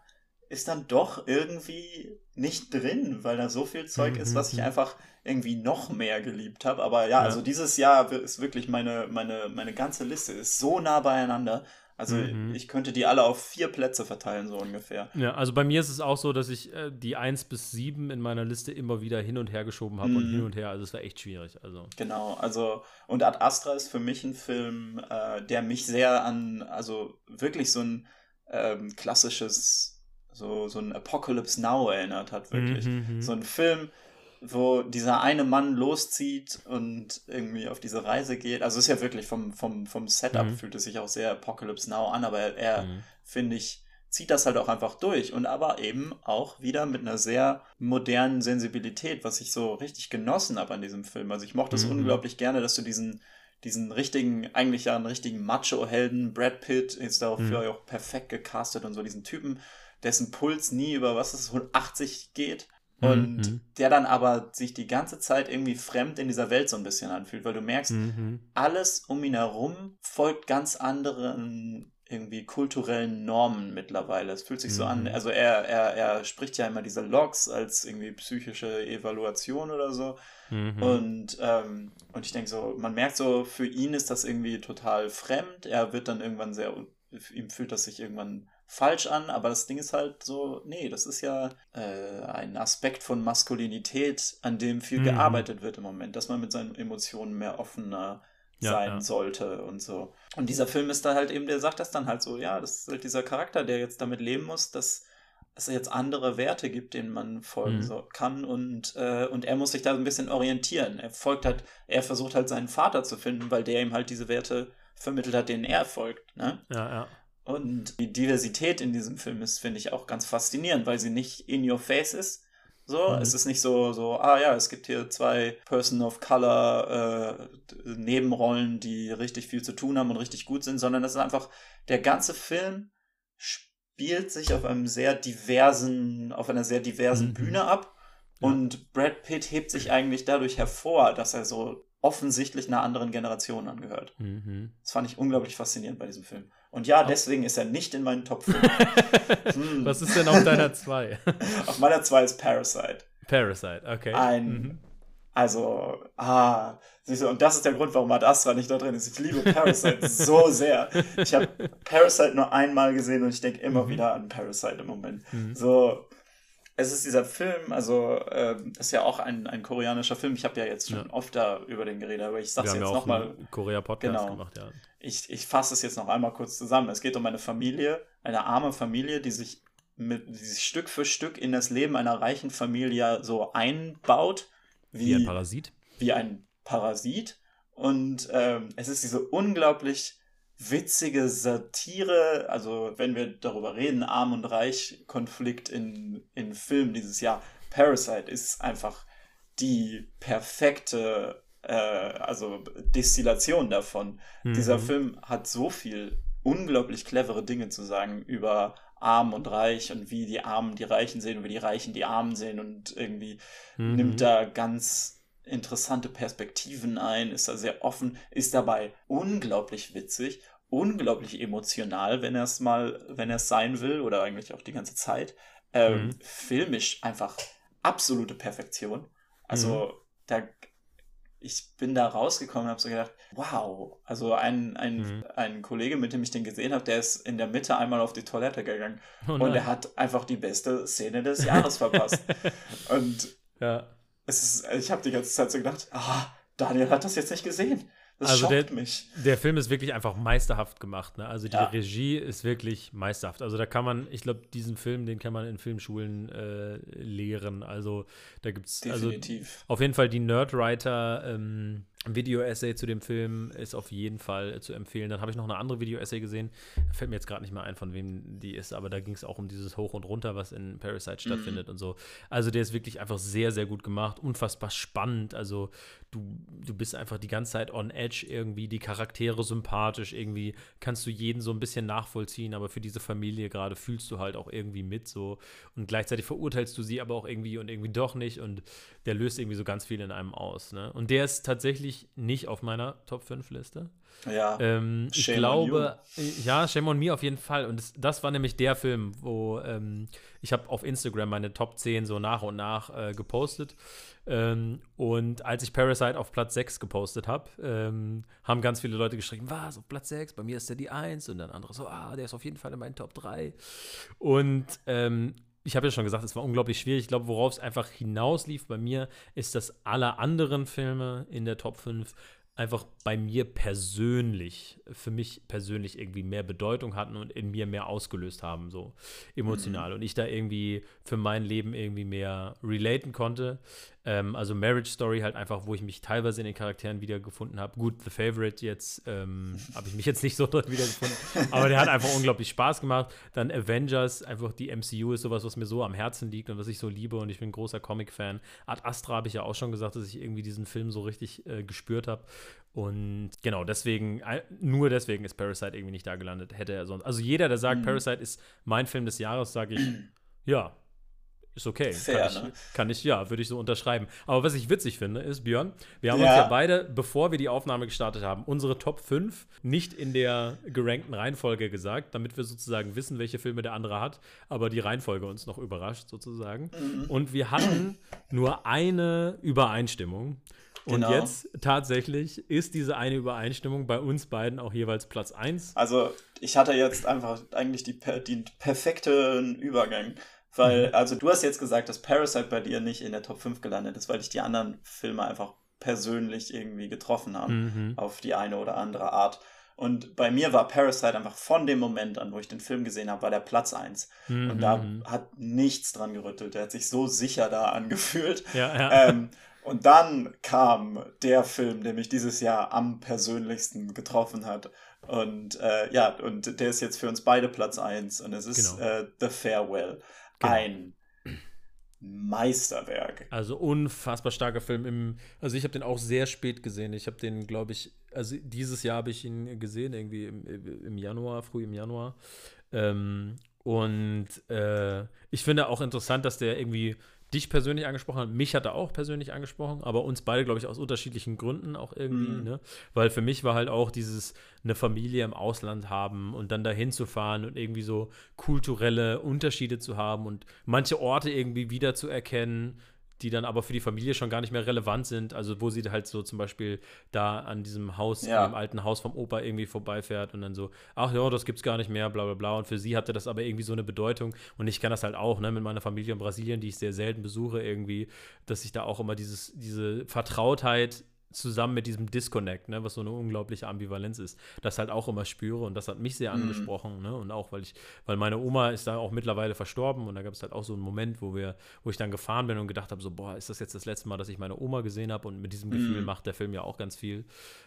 ist dann doch irgendwie nicht drin, weil da so viel Zeug mhm. ist, was ich mhm. einfach irgendwie noch mehr geliebt habe. Aber ja, ja, also dieses Jahr ist wirklich meine, meine, meine ganze Liste ist so nah beieinander. Also mhm. ich könnte die alle auf vier Plätze verteilen, so ungefähr. Ja, also bei mir ist es auch so, dass ich äh, die 1 bis 7 in meiner Liste immer wieder hin und her geschoben habe mhm. und hin und her. Also es war echt schwierig. Also. Genau, also und Ad Astra ist für mich ein Film, äh, der mich sehr an, also wirklich so ein ähm, klassisches so, so ein Apocalypse Now erinnert hat, wirklich. Mhm, mhm, so ein Film, wo dieser eine Mann loszieht und irgendwie auf diese Reise geht. Also ist ja wirklich vom, vom, vom Setup mhm. fühlt es sich auch sehr Apocalypse Now an, aber er, er mhm. finde ich, zieht das halt auch einfach durch und aber eben auch wieder mit einer sehr modernen Sensibilität, was ich so richtig genossen habe an diesem Film. Also ich mochte es mhm. unglaublich gerne, dass du diesen diesen richtigen, eigentlich ja einen richtigen Macho-Helden, Brad Pitt ist dafür mhm. auch perfekt gecastet und so diesen Typen, dessen Puls nie über was ist 80 geht und mhm. der dann aber sich die ganze Zeit irgendwie fremd in dieser Welt so ein bisschen anfühlt, weil du merkst, mhm. alles um ihn herum folgt ganz anderen irgendwie kulturellen Normen mittlerweile. Es fühlt sich mhm. so an, mhm. also er, er, er spricht ja immer diese Logs als irgendwie psychische Evaluation oder so. Mhm. Und, ähm, und ich denke so, man merkt so, für ihn ist das irgendwie total fremd. Er wird dann irgendwann sehr, ihm fühlt das sich irgendwann falsch an, aber das Ding ist halt so, nee, das ist ja äh, ein Aspekt von Maskulinität, an dem viel mhm. gearbeitet wird im Moment, dass man mit seinen Emotionen mehr offener ja, sein ja. sollte und so. Und dieser Film ist da halt eben, der sagt das dann halt so, ja, das ist halt dieser Charakter, der jetzt damit leben muss, dass es jetzt andere Werte gibt, denen man folgen mhm. so, kann und, äh, und er muss sich da ein bisschen orientieren. Er folgt halt, er versucht halt seinen Vater zu finden, weil der ihm halt diese Werte vermittelt hat, denen er folgt. Ne? Ja, ja. Und die Diversität in diesem Film ist, finde ich, auch ganz faszinierend, weil sie nicht in your face ist, so, mhm. es ist nicht so, so, ah ja, es gibt hier zwei Person of Color äh, Nebenrollen, die richtig viel zu tun haben und richtig gut sind, sondern es ist einfach, der ganze Film spielt sich auf einem sehr diversen, auf einer sehr diversen mhm. Bühne ab. Und Brad Pitt hebt sich eigentlich dadurch hervor, dass er so offensichtlich einer anderen Generation angehört. Mhm. Das fand ich unglaublich faszinierend bei diesem Film. Und ja, deswegen ist er nicht in meinen Top 5. hm. Was ist denn auf deiner 2? auf meiner 2 ist Parasite. Parasite, okay. Ein, mhm. also, ah, siehst du, und das ist der Grund, warum Ad Astra nicht da drin ist. Ich liebe Parasite so sehr. Ich habe Parasite nur einmal gesehen und ich denke immer mhm. wieder an Parasite im Moment. Mhm. So, es ist dieser Film, also äh, ist ja auch ein, ein koreanischer Film. Ich habe ja jetzt schon ja. oft da über den geredet, aber ich sage es jetzt ja nochmal. Korea-Podcast genau. gemacht, ja. Ich, ich fasse es jetzt noch einmal kurz zusammen. Es geht um eine Familie, eine arme Familie, die sich mit die sich Stück für Stück in das Leben einer reichen Familie so einbaut. Wie, wie ein Parasit. Wie ein Parasit. Und ähm, es ist diese unglaublich witzige Satire, also wenn wir darüber reden, Arm und Reich Konflikt in, in Film dieses Jahr, Parasite ist einfach die perfekte äh, also Destillation davon. Mhm. Dieser Film hat so viel unglaublich clevere Dinge zu sagen über Arm und Reich und wie die Armen die Reichen sehen und wie die Reichen die Armen sehen und irgendwie mhm. nimmt da ganz interessante Perspektiven ein, ist da sehr offen, ist dabei unglaublich witzig unglaublich emotional, wenn er es mal, wenn er es sein will, oder eigentlich auch die ganze Zeit. Ähm, mhm. Filmisch einfach absolute Perfektion. Also mhm. da, ich bin da rausgekommen und habe so gedacht, wow. Also ein, ein, mhm. ein Kollege, mit dem ich den gesehen habe, der ist in der Mitte einmal auf die Toilette gegangen oh und er hat einfach die beste Szene des Jahres verpasst. und ja. es ist, ich habe die ganze Zeit so gedacht, ah, Daniel hat das jetzt nicht gesehen. Das also der, mich. Der Film ist wirklich einfach meisterhaft gemacht. Ne? Also die ja. Regie ist wirklich meisterhaft. Also da kann man, ich glaube, diesen Film, den kann man in Filmschulen äh, lehren. Also da gibt es also auf jeden Fall die Nerdwriter ähm, Video-Essay zu dem Film ist auf jeden Fall zu empfehlen. Dann habe ich noch eine andere Video-Essay gesehen. Da fällt mir jetzt gerade nicht mehr ein, von wem die ist, aber da ging es auch um dieses Hoch und Runter, was in Parasite mhm. stattfindet und so. Also der ist wirklich einfach sehr, sehr gut gemacht, unfassbar spannend. Also du, du bist einfach die ganze Zeit on edge irgendwie, die Charaktere sympathisch, irgendwie kannst du jeden so ein bisschen nachvollziehen, aber für diese Familie gerade fühlst du halt auch irgendwie mit so und gleichzeitig verurteilst du sie aber auch irgendwie und irgendwie doch nicht und der löst irgendwie so ganz viel in einem aus. Ne? Und der ist tatsächlich nicht auf meiner Top 5 Liste. Ja. Ähm, ich glaube, ja, Shame on Me auf jeden Fall. Und das, das war nämlich der Film, wo ähm, ich habe auf Instagram meine Top 10 so nach und nach äh, gepostet. Ähm, und als ich Parasite auf Platz 6 gepostet habe, ähm, haben ganz viele Leute geschrieben, was, auf Platz 6, bei mir ist der die 1 und dann andere so, ah, der ist auf jeden Fall in meinen Top 3. Und ähm, ich habe ja schon gesagt, es war unglaublich schwierig. Ich glaube, worauf es einfach hinauslief bei mir, ist, dass alle anderen Filme in der Top 5 einfach bei mir persönlich, für mich persönlich irgendwie mehr Bedeutung hatten und in mir mehr ausgelöst haben, so emotional. Mhm. Und ich da irgendwie für mein Leben irgendwie mehr relaten konnte. Ähm, also Marriage Story halt einfach, wo ich mich teilweise in den Charakteren wiedergefunden habe. Gut, The Favorite jetzt ähm, habe ich mich jetzt nicht so drin wiedergefunden, aber der hat einfach unglaublich Spaß gemacht. Dann Avengers, einfach die MCU ist sowas, was mir so am Herzen liegt und was ich so liebe und ich bin ein großer Comic-Fan. Ad Astra habe ich ja auch schon gesagt, dass ich irgendwie diesen Film so richtig äh, gespürt habe. Und genau, deswegen, nur deswegen ist Parasite irgendwie nicht da gelandet. Hätte er sonst. Also jeder, der sagt, mhm. Parasite ist mein Film des Jahres, sage ich, ja, ist okay. Fair, kann, ich, ne? kann ich, ja, würde ich so unterschreiben. Aber was ich witzig finde, ist, Björn, wir haben ja. uns ja beide, bevor wir die Aufnahme gestartet haben, unsere Top 5 nicht in der gerankten Reihenfolge gesagt, damit wir sozusagen wissen, welche Filme der andere hat, aber die Reihenfolge uns noch überrascht, sozusagen. Mhm. Und wir hatten nur eine Übereinstimmung. Und genau. jetzt tatsächlich ist diese eine Übereinstimmung bei uns beiden auch jeweils Platz 1. Also ich hatte jetzt einfach eigentlich die, die perfekten Übergang. Weil, mhm. also du hast jetzt gesagt, dass Parasite bei dir nicht in der Top 5 gelandet ist, weil dich die anderen Filme einfach persönlich irgendwie getroffen haben. Mhm. Auf die eine oder andere Art. Und bei mir war Parasite einfach von dem Moment an, wo ich den Film gesehen habe, war der Platz 1. Mhm. Und da hat nichts dran gerüttelt. Der hat sich so sicher da angefühlt. Ja, ja. Ähm, und dann kam der Film, der mich dieses Jahr am persönlichsten getroffen hat. Und äh, ja, und der ist jetzt für uns beide Platz 1. Und es ist genau. äh, The Farewell. Genau. Ein Meisterwerk. Also unfassbar starker Film. Im, also ich habe den auch sehr spät gesehen. Ich habe den, glaube ich, also dieses Jahr habe ich ihn gesehen, irgendwie im, im Januar, früh im Januar. Ähm, und äh, ich finde auch interessant, dass der irgendwie dich persönlich angesprochen hat. Mich hat er auch persönlich angesprochen, aber uns beide, glaube ich, aus unterschiedlichen Gründen auch irgendwie, mhm. ne? Weil für mich war halt auch dieses eine Familie im Ausland haben und dann dahin zu fahren und irgendwie so kulturelle Unterschiede zu haben und manche Orte irgendwie wiederzuerkennen die dann aber für die Familie schon gar nicht mehr relevant sind. Also wo sie halt so zum Beispiel da an diesem Haus, ja. an dem alten Haus vom Opa irgendwie vorbeifährt und dann so, ach ja, das gibt's gar nicht mehr, bla bla bla. Und für sie hatte das aber irgendwie so eine Bedeutung. Und ich kann das halt auch, ne, mit meiner Familie in Brasilien, die ich sehr selten besuche, irgendwie, dass ich da auch immer dieses, diese Vertrautheit zusammen mit diesem Disconnect, ne, was so eine unglaubliche Ambivalenz ist, das halt auch immer spüre und das hat mich sehr mhm. angesprochen, ne, und auch weil ich, weil meine Oma ist da auch mittlerweile verstorben und da gab es halt auch so einen Moment, wo wir, wo ich dann gefahren bin und gedacht habe, so, boah, ist das jetzt das letzte Mal, dass ich meine Oma gesehen habe und mit diesem Gefühl mhm. macht der Film ja auch ganz viel.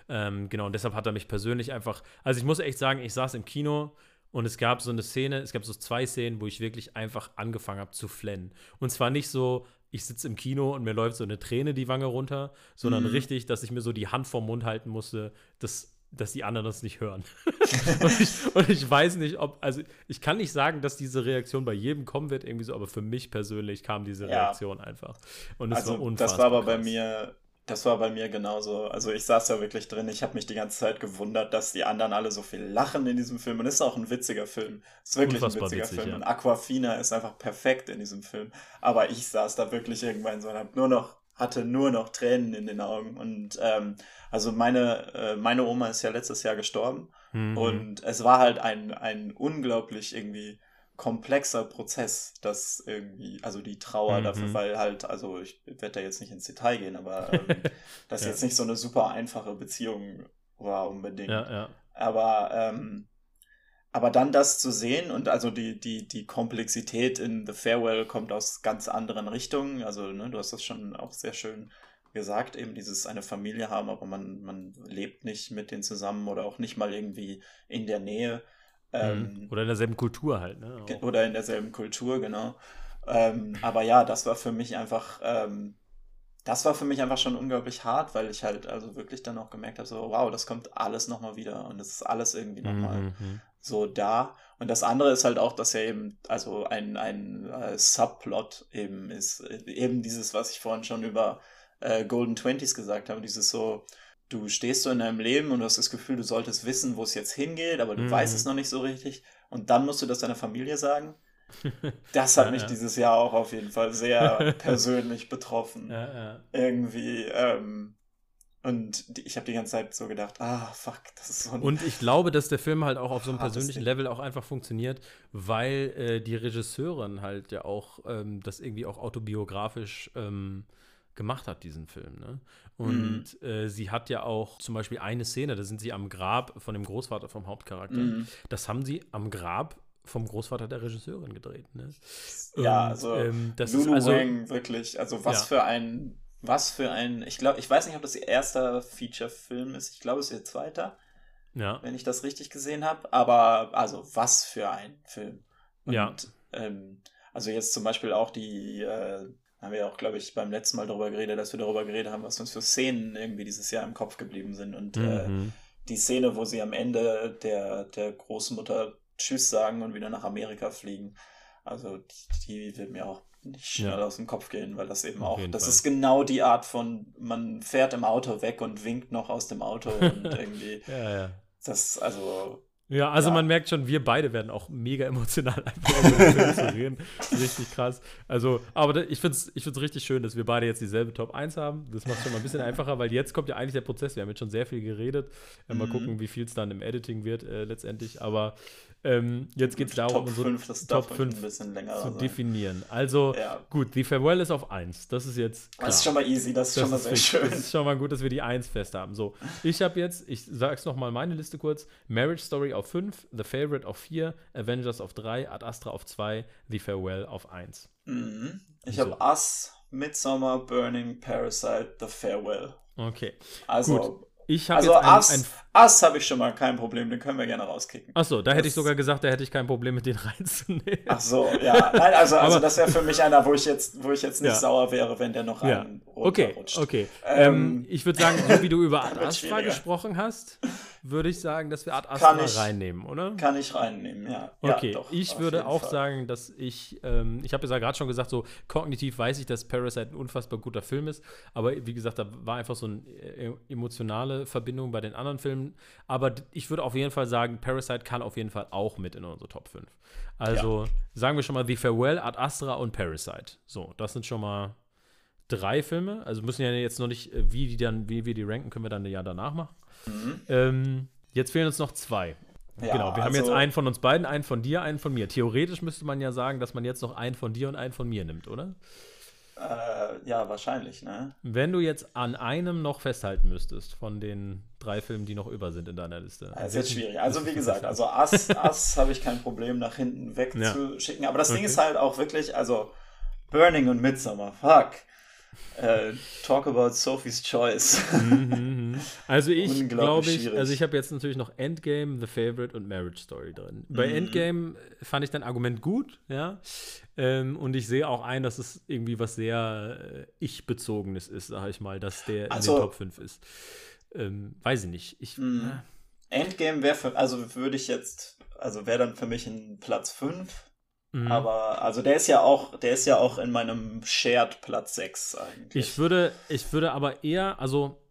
Ähm, genau, und deshalb hat er mich persönlich einfach, also ich muss echt sagen, ich saß im Kino und es gab so eine Szene, es gab so zwei Szenen, wo ich wirklich einfach angefangen habe zu flennen. Und zwar nicht so, ich sitze im Kino und mir läuft so eine Träne die Wange runter, sondern mhm. richtig, dass ich mir so die Hand vorm Mund halten musste, dass, dass die anderen das nicht hören. und, ich, und, ich, weiß nicht, ob, also ich kann nicht sagen, dass diese Reaktion bei jedem kommen wird, irgendwie so, aber für mich persönlich kam diese Reaktion ja. einfach. Und es also, war unfassbar. Das war aber krass. bei mir das war bei mir genauso. Also ich saß ja wirklich drin, ich habe mich die ganze Zeit gewundert, dass die anderen alle so viel lachen in diesem Film. Und es ist auch ein witziger Film. Es ist wirklich Unfassbar ein witziger witzig, Film. Ja. Und Aquafina ist einfach perfekt in diesem Film. Aber ich saß da wirklich irgendwann so und hab nur noch, hatte nur noch Tränen in den Augen. Und ähm, also meine, äh, meine Oma ist ja letztes Jahr gestorben. Mhm. Und es war halt ein, ein unglaublich irgendwie komplexer Prozess, das irgendwie, also die Trauer mhm. dafür, weil halt, also ich werde da jetzt nicht ins Detail gehen, aber ähm, das ja. jetzt nicht so eine super einfache Beziehung war unbedingt. Ja, ja. Aber, ähm, aber dann das zu sehen und also die, die, die Komplexität in The Farewell kommt aus ganz anderen Richtungen. Also, ne, du hast das schon auch sehr schön gesagt, eben dieses eine Familie haben, aber man, man lebt nicht mit denen zusammen oder auch nicht mal irgendwie in der Nähe. Ähm, mhm. oder in derselben Kultur halt, ne? Auch. Oder in derselben Kultur, genau. Ähm, aber ja, das war für mich einfach, ähm, das war für mich einfach schon unglaublich hart, weil ich halt also wirklich dann auch gemerkt habe, so, wow, das kommt alles nochmal wieder und es ist alles irgendwie nochmal mhm, mhm. so da. Und das andere ist halt auch, dass ja eben, also ein, ein äh, Subplot eben ist, eben dieses, was ich vorhin schon über äh, Golden Twenties gesagt habe, dieses so, du stehst so in deinem Leben und du hast das Gefühl, du solltest wissen, wo es jetzt hingeht, aber du mhm. weißt es noch nicht so richtig. Und dann musst du das deiner Familie sagen. Das hat ja, mich ja. dieses Jahr auch auf jeden Fall sehr persönlich betroffen. Ja, Irgendwie. Ähm, und ich habe die ganze Zeit so gedacht, ah, fuck, das ist so ein Und ich glaube, dass der Film halt auch auf so einem persönlichen Level auch einfach funktioniert, weil äh, die Regisseurin halt ja auch ähm, das irgendwie auch autobiografisch ähm, gemacht hat, diesen Film. Ne? Und mhm. äh, sie hat ja auch zum Beispiel eine Szene, da sind sie am Grab von dem Großvater vom Hauptcharakter. Mhm. Das haben sie am Grab vom Großvater der Regisseurin gedreht. Ne? Ja, also ähm, das Lulu ist also, Wang, wirklich. Also was ja. für ein, was für ein, ich glaube, ich weiß nicht, ob das ihr erster Feature-Film ist. Ich glaube, es ist ihr zweiter. Ja. Wenn ich das richtig gesehen habe. Aber also was für ein Film. Und, ja. Ähm, also jetzt zum Beispiel auch die, äh, haben wir auch, glaube ich, beim letzten Mal darüber geredet, dass wir darüber geredet haben, was uns für Szenen irgendwie dieses Jahr im Kopf geblieben sind. Und äh, mhm. äh, die Szene, wo sie am Ende der, der Großmutter Tschüss sagen und wieder nach Amerika fliegen. Also die, die wird mir auch nicht schnell ja. aus dem Kopf gehen, weil das eben Auf auch, das Fall. ist genau die Art von, man fährt im Auto weg und winkt noch aus dem Auto und irgendwie, ja, ja. das, also ja, also ja. man merkt schon, wir beide werden auch mega emotional einfach über den Film zu reden. Richtig krass. Also, aber ich finde es ich find's richtig schön, dass wir beide jetzt dieselbe Top 1 haben. Das macht es schon mal ein bisschen einfacher, weil jetzt kommt ja eigentlich der Prozess. Wir haben jetzt schon sehr viel geredet. Mhm. Mal gucken, wie viel es dann im Editing wird äh, letztendlich. Aber ähm, jetzt geht es darum, Top 5, das Top 5 ein bisschen länger zu sein. definieren. Also ja. gut, The Farewell ist auf 1. Das ist jetzt. Klar. Das ist schon mal easy, das ist das schon mal sehr schön. Das ist schon mal gut, dass wir die 1 fest haben. So, ich habe jetzt, ich sag's nochmal meine Liste kurz: Marriage Story auf 5, The Favorite auf 4, Avengers auf 3, Ad Astra auf 2, The Farewell auf 1. Mhm. Ich so. habe Us, Midsummer, Burning, Parasite, The Farewell. Okay. Also. Gut. Ich habe also Ass, ein, Ass habe ich schon mal kein Problem, den können wir gerne rauskicken. Achso, da das hätte ich sogar gesagt, da hätte ich kein Problem mit den reinzunehmen. Ach so, ja. Nein, also, also das wäre für mich einer, wo ich jetzt, wo ich jetzt nicht ja. sauer wäre, wenn der noch ja. einen Okay, okay. Ähm, ähm, ich würde sagen, so wie du über Ad Astra gesprochen hast, würde ich sagen, dass wir Ad Astra ich, reinnehmen, oder? Kann ich reinnehmen, ja. Okay, ja, doch, ich würde auch Fall. sagen, dass ich, ähm, ich habe ja gerade schon gesagt, so kognitiv weiß ich, dass Parasite ein unfassbar guter Film ist, aber wie gesagt, da war einfach so eine äh, emotionale Verbindung bei den anderen Filmen. Aber ich würde auf jeden Fall sagen, Parasite kann auf jeden Fall auch mit in unsere Top 5. Also ja. sagen wir schon mal The Farewell, Ad Astra und Parasite. So, das sind schon mal drei Filme. Also müssen ja jetzt noch nicht, äh, wie die dann, wie wir die ranken, können wir dann ja danach machen. Mhm. Ähm, jetzt fehlen uns noch zwei. Ja, genau, wir also, haben jetzt also einen von uns beiden, einen von dir, einen von mir. Theoretisch müsste man ja sagen, dass man jetzt noch einen von dir und einen von mir nimmt, oder? Äh, ja, wahrscheinlich, ne? Wenn du jetzt an einem noch festhalten müsstest von den drei Filmen, die noch über sind in deiner Liste. Das ist jetzt schwierig. Also wie gesagt, also Ass, Ass habe ich kein Problem nach hinten wegzuschicken. Ja. Aber das okay. Ding ist halt auch wirklich, also Burning und Midsummer, fuck. Äh, talk about Sophie's Choice. Mhm, mhm. Also ich glaube ich, also ich habe jetzt natürlich noch Endgame, The Favorite und Marriage Story drin. Bei mhm. Endgame fand ich dein Argument gut, ja. Ähm, und ich sehe auch ein, dass es irgendwie was sehr äh, ich-bezogenes ist, sage ich mal, dass der also, in den Top 5 ist. Ähm, weiß ich nicht. Ich, äh. Endgame wäre für, also würde ich jetzt, also wäre dann für mich ein Platz 5 Mhm. Aber also der ist ja auch, der ist ja auch in meinem Shared Platz 6 eigentlich. Ich würde, ich würde aber eher, also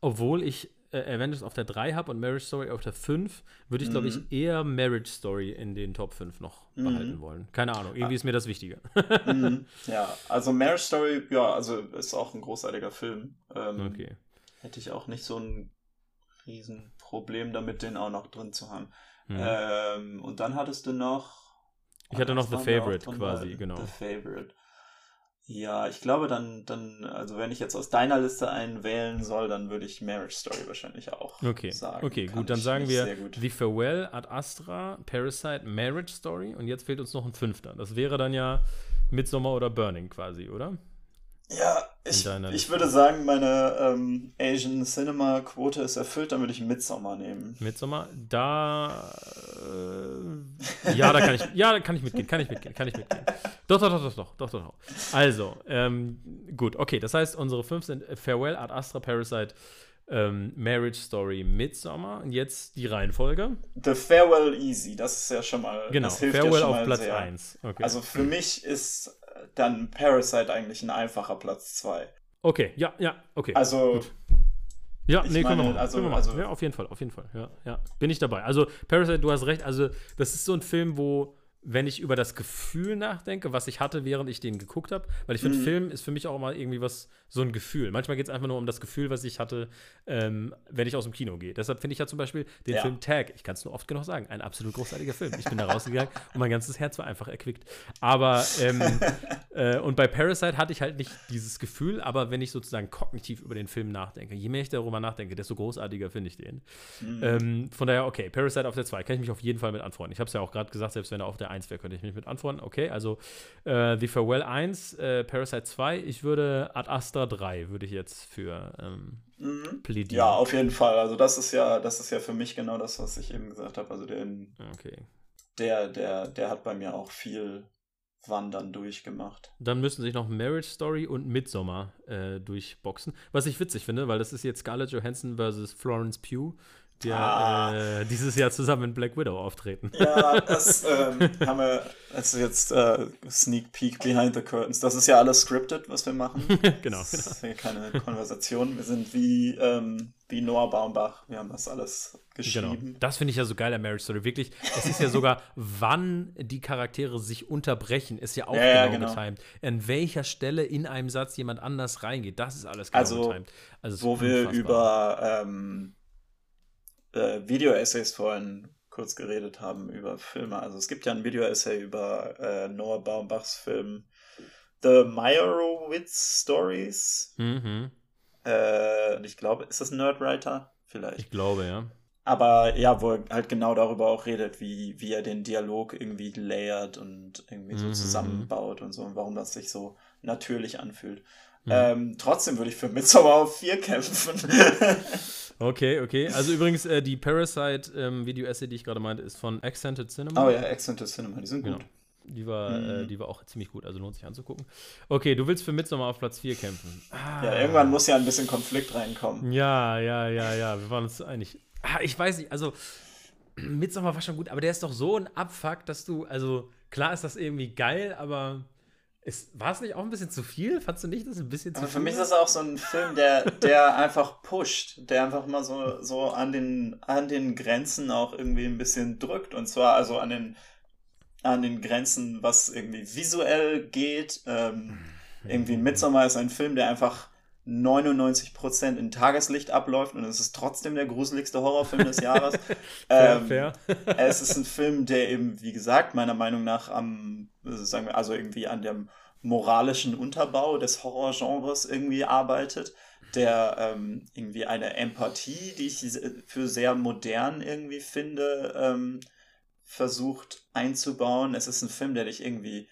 obwohl ich äh, Avengers auf der 3 habe und Marriage Story auf der 5, würde ich, mhm. glaube ich, eher Marriage Story in den Top 5 noch mhm. behalten wollen. Keine Ahnung, irgendwie ah. ist mir das wichtiger. mhm. Ja, also Marriage Story, ja, also ist auch ein großartiger Film. Ähm, okay. Hätte ich auch nicht so ein Riesenproblem damit, den auch noch drin zu haben. Mhm. Ähm, und dann hattest du noch ich hatte noch The Favorite quasi, genau. The Favorite. Ja, ich glaube dann, dann, also wenn ich jetzt aus deiner Liste einen wählen soll, dann würde ich Marriage Story wahrscheinlich auch okay. sagen. Okay, gut, dann sagen wir The Farewell, Ad Astra, Parasite, Marriage Story und jetzt fehlt uns noch ein fünfter. Das wäre dann ja Midsommar oder Burning quasi, oder? Ja, ich, ich würde sagen, meine ähm, Asian Cinema Quote ist erfüllt, dann würde ich Midsommar nehmen. Midsommar, da äh, ja, da kann ich ja, da kann ich mitgehen, kann ich mitgehen, kann ich mitgehen. Doch, doch, doch, doch, doch, doch, doch. Also, ähm, gut, okay, das heißt, unsere fünf sind Farewell, Ad Astra, Parasite, ähm, Marriage Story, Midsommar und jetzt die Reihenfolge. The Farewell Easy, das ist ja schon mal genau, Farewell ja auf Platz 1. Okay. Also für mich ist dann Parasite eigentlich ein einfacher Platz 2. Okay, ja, ja, okay. Also. Gut. Ja, nee, meine, können wir. Also, können wir also, ja, auf jeden Fall, auf jeden Fall. Ja, ja. Bin ich dabei. Also, Parasite, du hast recht. Also, das ist so ein Film, wo wenn ich über das Gefühl nachdenke, was ich hatte, während ich den geguckt habe. Weil ich finde, mhm. Film ist für mich auch immer irgendwie was, so ein Gefühl. Manchmal geht es einfach nur um das Gefühl, was ich hatte, ähm, wenn ich aus dem Kino gehe. Deshalb finde ich ja zum Beispiel den ja. Film Tag, ich kann es nur oft genug sagen, ein absolut großartiger Film. Ich bin da rausgegangen und mein ganzes Herz war einfach erquickt. Aber, ähm, äh, und bei Parasite hatte ich halt nicht dieses Gefühl, aber wenn ich sozusagen kognitiv über den Film nachdenke, je mehr ich darüber nachdenke, desto großartiger finde ich den. Mhm. Ähm, von daher, okay, Parasite auf der 2 kann ich mich auf jeden Fall mit anfreunden. Ich habe es ja auch gerade gesagt, selbst wenn er auf der 1 wäre, könnte ich mich mit anfreunden. Okay, also äh, The Farewell 1, äh, Parasite 2, ich würde Ad Astra 3 würde ich jetzt für ähm, mhm. plädieren. Ja, auf jeden Fall. Also das ist ja, das ist ja für mich genau das, was ich eben gesagt habe. Also den, okay. der, der, der hat bei mir auch viel Wandern durchgemacht. Dann müssen sich noch Marriage Story und Midsommar äh, durchboxen. Was ich witzig finde, weil das ist jetzt Scarlett Johansson versus Florence Pugh die ah. äh, dieses Jahr zusammen in Black Widow auftreten. Ja, das ähm, haben wir, also jetzt äh, Sneak Peek Behind the Curtains. Das ist ja alles scripted, was wir machen. genau. Das ist ja keine Konversation. Wir sind wie, ähm, wie Noah Baumbach. Wir haben das alles geschrieben. Genau. Das finde ich ja so geil, der Marriage Story. Wirklich, es ist ja sogar, wann die Charaktere sich unterbrechen, ist ja auch ja, genau, genau, getimed. An welcher Stelle in einem Satz jemand anders reingeht. Das ist alles genau also, getimed. Also, wo wir über ähm, äh, Video-Essays vorhin kurz geredet haben über Filme. Also es gibt ja ein Video-Essay über äh, Noah Baumbachs Film The Meyerowitz Stories. Mhm. Äh, ich glaube, ist das ein Nerdwriter? Vielleicht. Ich glaube, ja. Aber ja, wo er halt genau darüber auch redet, wie, wie er den Dialog irgendwie layert und irgendwie so mhm. zusammenbaut und so und warum das sich so natürlich anfühlt. Mhm. Ähm, trotzdem würde ich für Midsommar auf 4 kämpfen. Okay, okay. Also übrigens, äh, die Parasite-Video-Essay, ähm, die ich gerade meinte, ist von Accented Cinema. Oh ja, Accented Cinema, die sind genau. gut. Die war, äh, mhm. äh, die war auch ziemlich gut, also lohnt sich anzugucken. Okay, du willst für Midsommar auf Platz 4 kämpfen. Ah. Ja, irgendwann muss ja ein bisschen Konflikt reinkommen. Ja, ja, ja, ja, wir waren uns einig. Ah, ich weiß nicht, also Midsommar war schon gut, aber der ist doch so ein Abfuck, dass du, also klar ist das irgendwie geil, aber war es nicht auch ein bisschen zu viel? Fandest du nicht, das ein bisschen zu Aber viel? Für mich ist das auch so ein Film, der, der einfach pusht, der einfach mal so, so an, den, an den Grenzen auch irgendwie ein bisschen drückt. Und zwar also an den, an den Grenzen, was irgendwie visuell geht. Ähm, irgendwie Midsommar ist ein Film, der einfach 99% in Tageslicht abläuft und es ist trotzdem der gruseligste Horrorfilm des Jahres. fair, ähm, fair. es ist ein Film, der eben, wie gesagt, meiner Meinung nach am, sagen wir, also irgendwie an dem moralischen Unterbau des Horrorgenres irgendwie arbeitet, der ähm, irgendwie eine Empathie, die ich für sehr modern irgendwie finde, ähm, versucht einzubauen. Es ist ein Film, der dich irgendwie,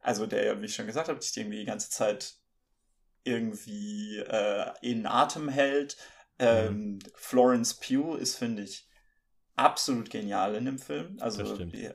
also der, wie ich schon gesagt habe, dich irgendwie die ganze Zeit irgendwie äh, in Atem hält. Ähm, mhm. Florence Pugh ist, finde ich, absolut genial in dem Film. Also,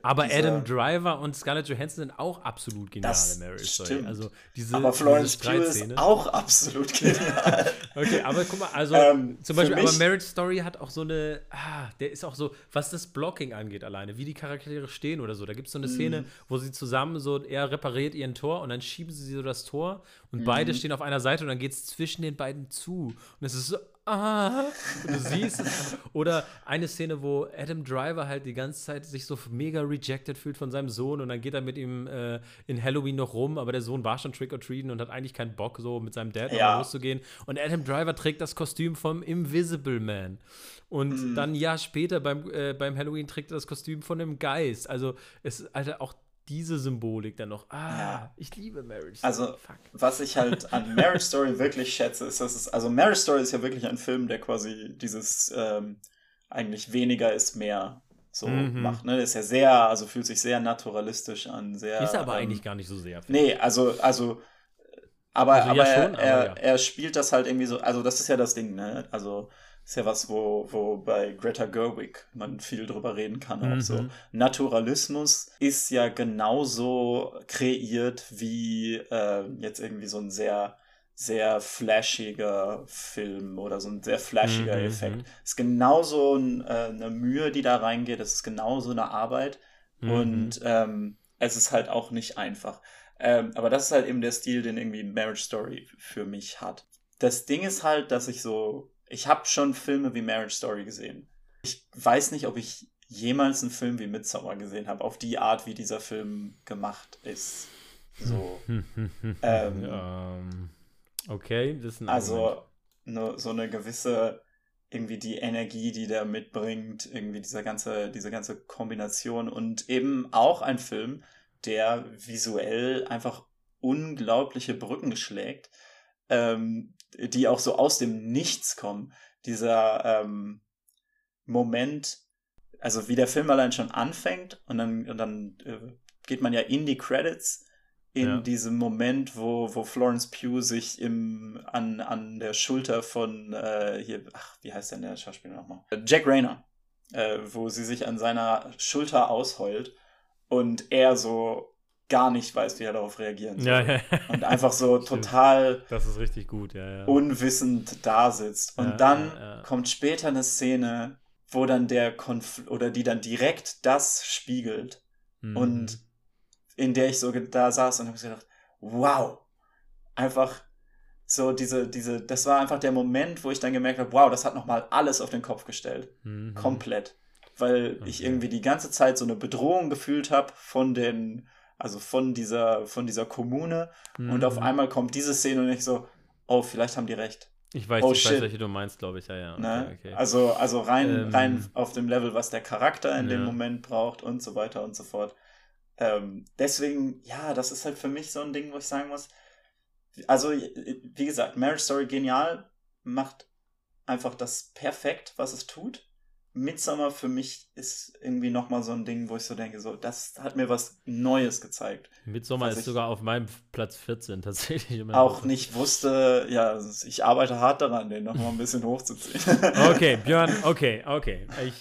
Aber Adam Driver und Scarlett Johansson sind auch absolut genial in Marriage Story. Also diese, aber Florence Pugh ist auch absolut genial. okay, aber guck mal, also ähm, zum Beispiel, aber Marriage Story hat auch so eine, ah, der ist auch so, was das Blocking angeht alleine, wie die Charaktere stehen oder so. Da gibt es so eine Szene, mhm. wo sie zusammen so, er repariert ihren Tor und dann schieben sie so das Tor und mhm. beide stehen auf einer Seite und dann geht es zwischen den beiden zu. Und es ist so, ah, du siehst es. Oder eine Szene, wo Adam Driver halt die ganze Zeit sich so mega rejected fühlt von seinem Sohn und dann geht er mit ihm äh, in Halloween noch rum, aber der Sohn war schon Trick-or-Treaten und hat eigentlich keinen Bock, so mit seinem Dad ja. loszugehen. Und Adam Driver trägt das Kostüm vom Invisible Man. Und mhm. dann ein Jahr später beim, äh, beim Halloween trägt er das Kostüm von einem Geist. Also es ist halt auch diese Symbolik dann noch. Ah, ja. ich liebe Marriage Story. Also, Fuck. was ich halt an Marriage Story wirklich schätze, ist, dass es, also Marriage Story ist ja wirklich ein Film, der quasi dieses ähm, eigentlich weniger ist mehr so mhm. macht. Ne? Ist ja sehr, also fühlt sich sehr naturalistisch an. Sehr, ist aber ähm, eigentlich gar nicht so sehr. Nee, also, also, aber, also, aber, ja schon, er, aber ja. er spielt das halt irgendwie so, also das ist ja das Ding, ne? Also ist ja was, wo, wo bei Greta Gerwig man viel drüber reden kann. Mhm. Auch so. Mhm. Naturalismus ist ja genauso kreiert wie äh, jetzt irgendwie so ein sehr sehr flashiger Film oder so ein sehr flashiger mhm, Effekt. Es mhm. ist genauso ein, äh, eine Mühe, die da reingeht. Es ist genauso eine Arbeit. Mhm. Und ähm, es ist halt auch nicht einfach. Ähm, aber das ist halt eben der Stil, den irgendwie Marriage Story für mich hat. Das Ding ist halt, dass ich so ich habe schon Filme wie Marriage Story gesehen. Ich weiß nicht, ob ich jemals einen Film wie Midsommar gesehen habe, auf die Art, wie dieser Film gemacht ist. So. ähm, ähm, okay, das ist ein Also ne, so eine gewisse, irgendwie die Energie, die der mitbringt, irgendwie dieser ganze, diese ganze Kombination und eben auch ein Film, der visuell einfach unglaubliche Brücken schlägt, ähm, die auch so aus dem Nichts kommen. Dieser ähm, Moment, also wie der Film allein schon anfängt und dann, und dann äh, geht man ja in die Credits in ja. diesem Moment, wo, wo Florence Pugh sich im, an, an der Schulter von äh, hier, ach, wie heißt denn der Schauspieler nochmal? Jack Rayner, äh, wo sie sich an seiner Schulter ausheult und er so gar nicht weiß, wie er darauf reagieren soll. Ja, ja. Und einfach so total das ist richtig gut, ja, unwissend da sitzt. Und dann kommt später eine Szene, wo dann der Konflikt oder die dann direkt das spiegelt. Mhm. Und in der ich so da saß und habe gedacht, wow, einfach so diese, diese, das war einfach der Moment, wo ich dann gemerkt habe, wow, das hat nochmal alles auf den Kopf gestellt. Mhm. Komplett. Weil okay. ich irgendwie die ganze Zeit so eine Bedrohung gefühlt habe von den, also von dieser, von dieser Kommune. Mhm. Und auf mhm. einmal kommt diese Szene und ich so, oh, vielleicht haben die recht. Ich weiß, oh, ich weiß, welche du meinst, glaube ich, ja, ja. Ne? Okay, okay. Also, also rein, ähm, rein auf dem Level, was der Charakter in ja. dem Moment braucht und so weiter und so fort. Ähm, deswegen, ja, das ist halt für mich so ein Ding, wo ich sagen muss, also, wie gesagt, Marriage Story genial, macht einfach das perfekt, was es tut. Midsommar für mich ist irgendwie nochmal so ein Ding, wo ich so denke, so, das hat mir was Neues gezeigt. Midsommar ist sogar auf meinem Platz 14 tatsächlich. Auch nicht wusste, ja, ich arbeite hart daran, den nochmal ein bisschen hochzuziehen. okay, Björn, okay, okay. Ich,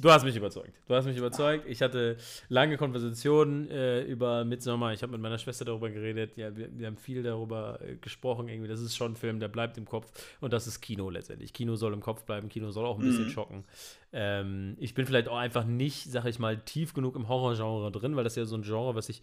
Du hast mich überzeugt. Du hast mich überzeugt. Ich hatte lange Konversationen äh, über Midsommar. Ich habe mit meiner Schwester darüber geredet. Ja, wir, wir haben viel darüber äh, gesprochen. Irgendwie, das ist schon ein Film, der bleibt im Kopf. Und das ist Kino letztendlich. Kino soll im Kopf bleiben. Kino soll auch ein bisschen mhm. schocken. Ähm, ich bin vielleicht auch einfach nicht, sag ich mal, tief genug im Horrorgenre drin, weil das ja so ein Genre, was ich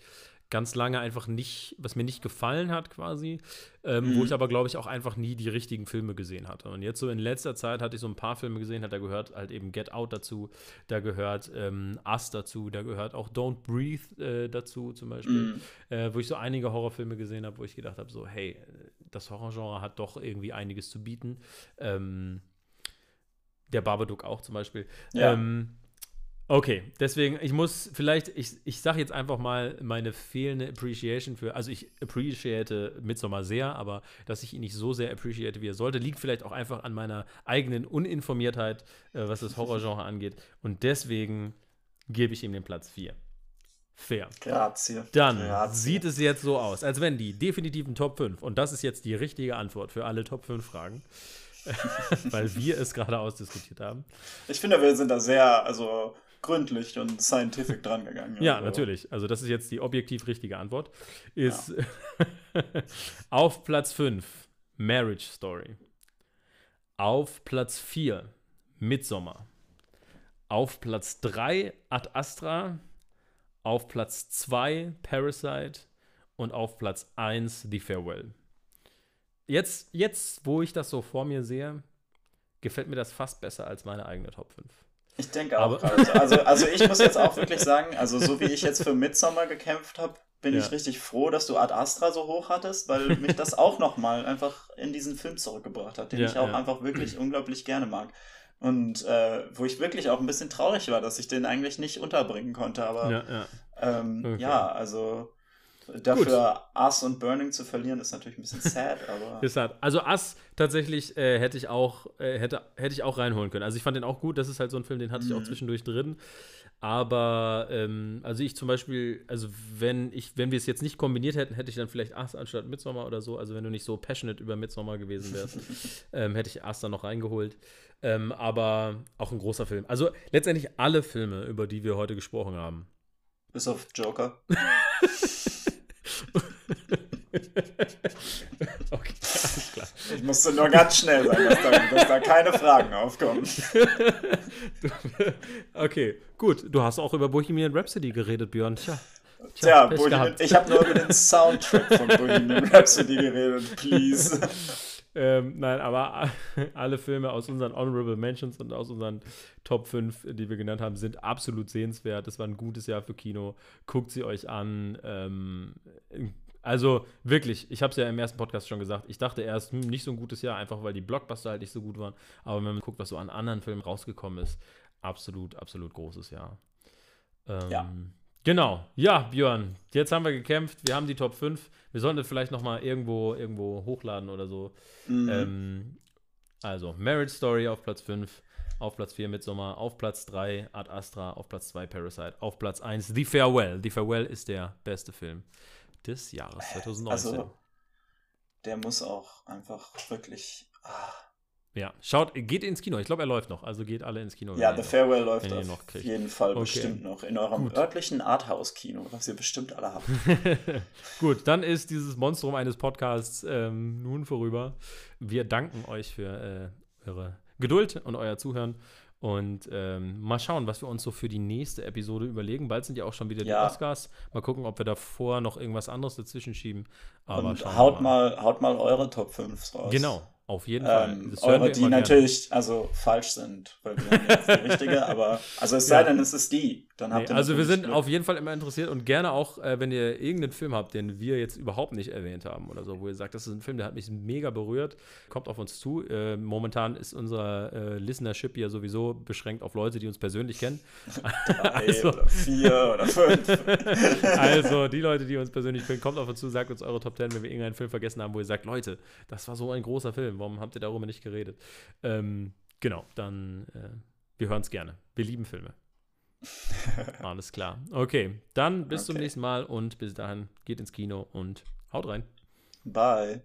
ganz lange einfach nicht, was mir nicht gefallen hat quasi, ähm, mhm. wo ich aber, glaube ich, auch einfach nie die richtigen Filme gesehen hatte. Und jetzt so in letzter Zeit hatte ich so ein paar Filme gesehen, da gehört halt eben Get Out dazu, da gehört ähm, Us dazu, da gehört auch Don't Breathe äh, dazu zum Beispiel, mhm. äh, wo ich so einige Horrorfilme gesehen habe, wo ich gedacht habe, so, hey, das Horrorgenre hat doch irgendwie einiges zu bieten. Ähm, der Babadook auch zum Beispiel. Ja. Ähm, Okay, deswegen, ich muss vielleicht, ich, ich sage jetzt einfach mal meine fehlende Appreciation für, also ich appreciate Midsommar sehr, aber dass ich ihn nicht so sehr appreciate, wie er sollte, liegt vielleicht auch einfach an meiner eigenen Uninformiertheit, äh, was das Horrorgenre angeht. Und deswegen gebe ich ihm den Platz 4. Fair. Grazie. Dann Grazie. sieht es jetzt so aus, als wenn die definitiven Top 5, und das ist jetzt die richtige Antwort für alle Top 5 Fragen, weil wir es gerade ausdiskutiert haben. Ich finde, wir sind da sehr, also gründlich und scientific dran gegangen. ja, also. natürlich. Also das ist jetzt die objektiv richtige Antwort. Ist ja. auf Platz 5 Marriage Story. Auf Platz 4 Midsommar. Auf Platz 3 Ad Astra. Auf Platz 2 Parasite. Und auf Platz 1 The Farewell. Jetzt, jetzt, wo ich das so vor mir sehe, gefällt mir das fast besser als meine eigene Top 5. Ich denke auch. Also, also, also, ich muss jetzt auch wirklich sagen, also so wie ich jetzt für Midsommar gekämpft habe, bin ja. ich richtig froh, dass du Ad Astra so hoch hattest, weil mich das auch nochmal einfach in diesen Film zurückgebracht hat, den ja, ich auch ja. einfach wirklich unglaublich gerne mag. Und äh, wo ich wirklich auch ein bisschen traurig war, dass ich den eigentlich nicht unterbringen konnte. Aber ähm, okay. ja also Dafür Gut. Us und Burning zu verlieren, ist natürlich ein bisschen sad, aber. ist sad. Also Us tatsächlich äh, hätte ich auch, äh, hätte, hätte ich auch reinholen können. Also ich fand den auch gut, das ist halt so ein Film, den hatte ich auch mhm. zwischendurch drin. Aber ähm, also ich zum Beispiel, also wenn ich, wenn wir es jetzt nicht kombiniert hätten, hätte ich dann vielleicht Us anstatt Midsommar oder so. Also wenn du nicht so passionate über Midsommar gewesen wärst, ähm, hätte ich Us dann noch reingeholt. Ähm, aber auch ein großer Film. Also letztendlich alle Filme, über die wir heute gesprochen haben. Bis auf Joker. okay, alles klar. Ich musste nur ganz schnell sein, dass da, dass da keine Fragen aufkommen. okay, gut. Du hast auch über Bohemian Rhapsody geredet, Björn. Tja. Tja, Bohemian, ich habe nur über den Soundtrack von Bohemian Rhapsody geredet, please. Ähm, nein, aber alle Filme aus unseren Honorable Mentions und aus unseren Top 5, die wir genannt haben, sind absolut sehenswert. Das war ein gutes Jahr für Kino. Guckt sie euch an. Ähm, also wirklich, ich habe es ja im ersten Podcast schon gesagt, ich dachte erst, hm, nicht so ein gutes Jahr, einfach weil die Blockbuster halt nicht so gut waren. Aber wenn man guckt, was so an anderen Filmen rausgekommen ist, absolut, absolut großes Jahr. Ähm, ja. Genau. Ja, Björn, jetzt haben wir gekämpft. Wir haben die Top 5. Wir sollten das vielleicht noch mal irgendwo, irgendwo hochladen oder so. Mhm. Ähm, also, Marriage Story auf Platz 5. Auf Platz 4 Midsommar, auf Platz 3 Ad Astra, auf Platz 2 Parasite, auf Platz 1 The Farewell. The Farewell ist der beste Film des Jahres 2019. Also, der muss auch einfach wirklich. Ah ja, schaut, geht ins Kino. Ich glaube, er läuft noch. Also geht alle ins Kino. Ja, The Farewell läuft auf noch jeden Fall okay. bestimmt noch in eurem Gut. örtlichen Arthouse-Kino, was ihr bestimmt alle habt. Gut, dann ist dieses Monstrum eines Podcasts ähm, nun vorüber. Wir danken euch für äh, eure Geduld und euer Zuhören. Und ähm, mal schauen, was wir uns so für die nächste Episode überlegen. Bald sind ja auch schon wieder ja. die Oscars. Mal gucken, ob wir davor noch irgendwas anderes dazwischen schieben. Aber und haut mal. mal. haut mal eure Top 5 raus. Genau, auf jeden Fall. Ähm, eure, die natürlich also falsch sind, weil wir haben jetzt die richtige, aber also es sei denn, es ist die. Dann habt nee, ihr also wir sind Glück. auf jeden Fall immer interessiert und gerne auch, äh, wenn ihr irgendeinen Film habt, den wir jetzt überhaupt nicht erwähnt haben oder so, wo ihr sagt, das ist ein Film, der hat mich mega berührt, kommt auf uns zu. Äh, momentan ist unser äh, Listenership ja sowieso beschränkt auf Leute, die uns persönlich kennen. Drei also, oder vier oder fünf. also die Leute, die uns persönlich kennen, kommt auf uns zu, sagt uns eure Top 10, wenn wir irgendeinen Film vergessen haben, wo ihr sagt, Leute, das war so ein großer Film warum habt ihr darüber nicht geredet? Ähm, genau, dann, äh, wir hören es gerne. Wir lieben Filme. Alles klar. Okay, dann bis okay. zum nächsten Mal und bis dahin geht ins Kino und haut rein. Bye.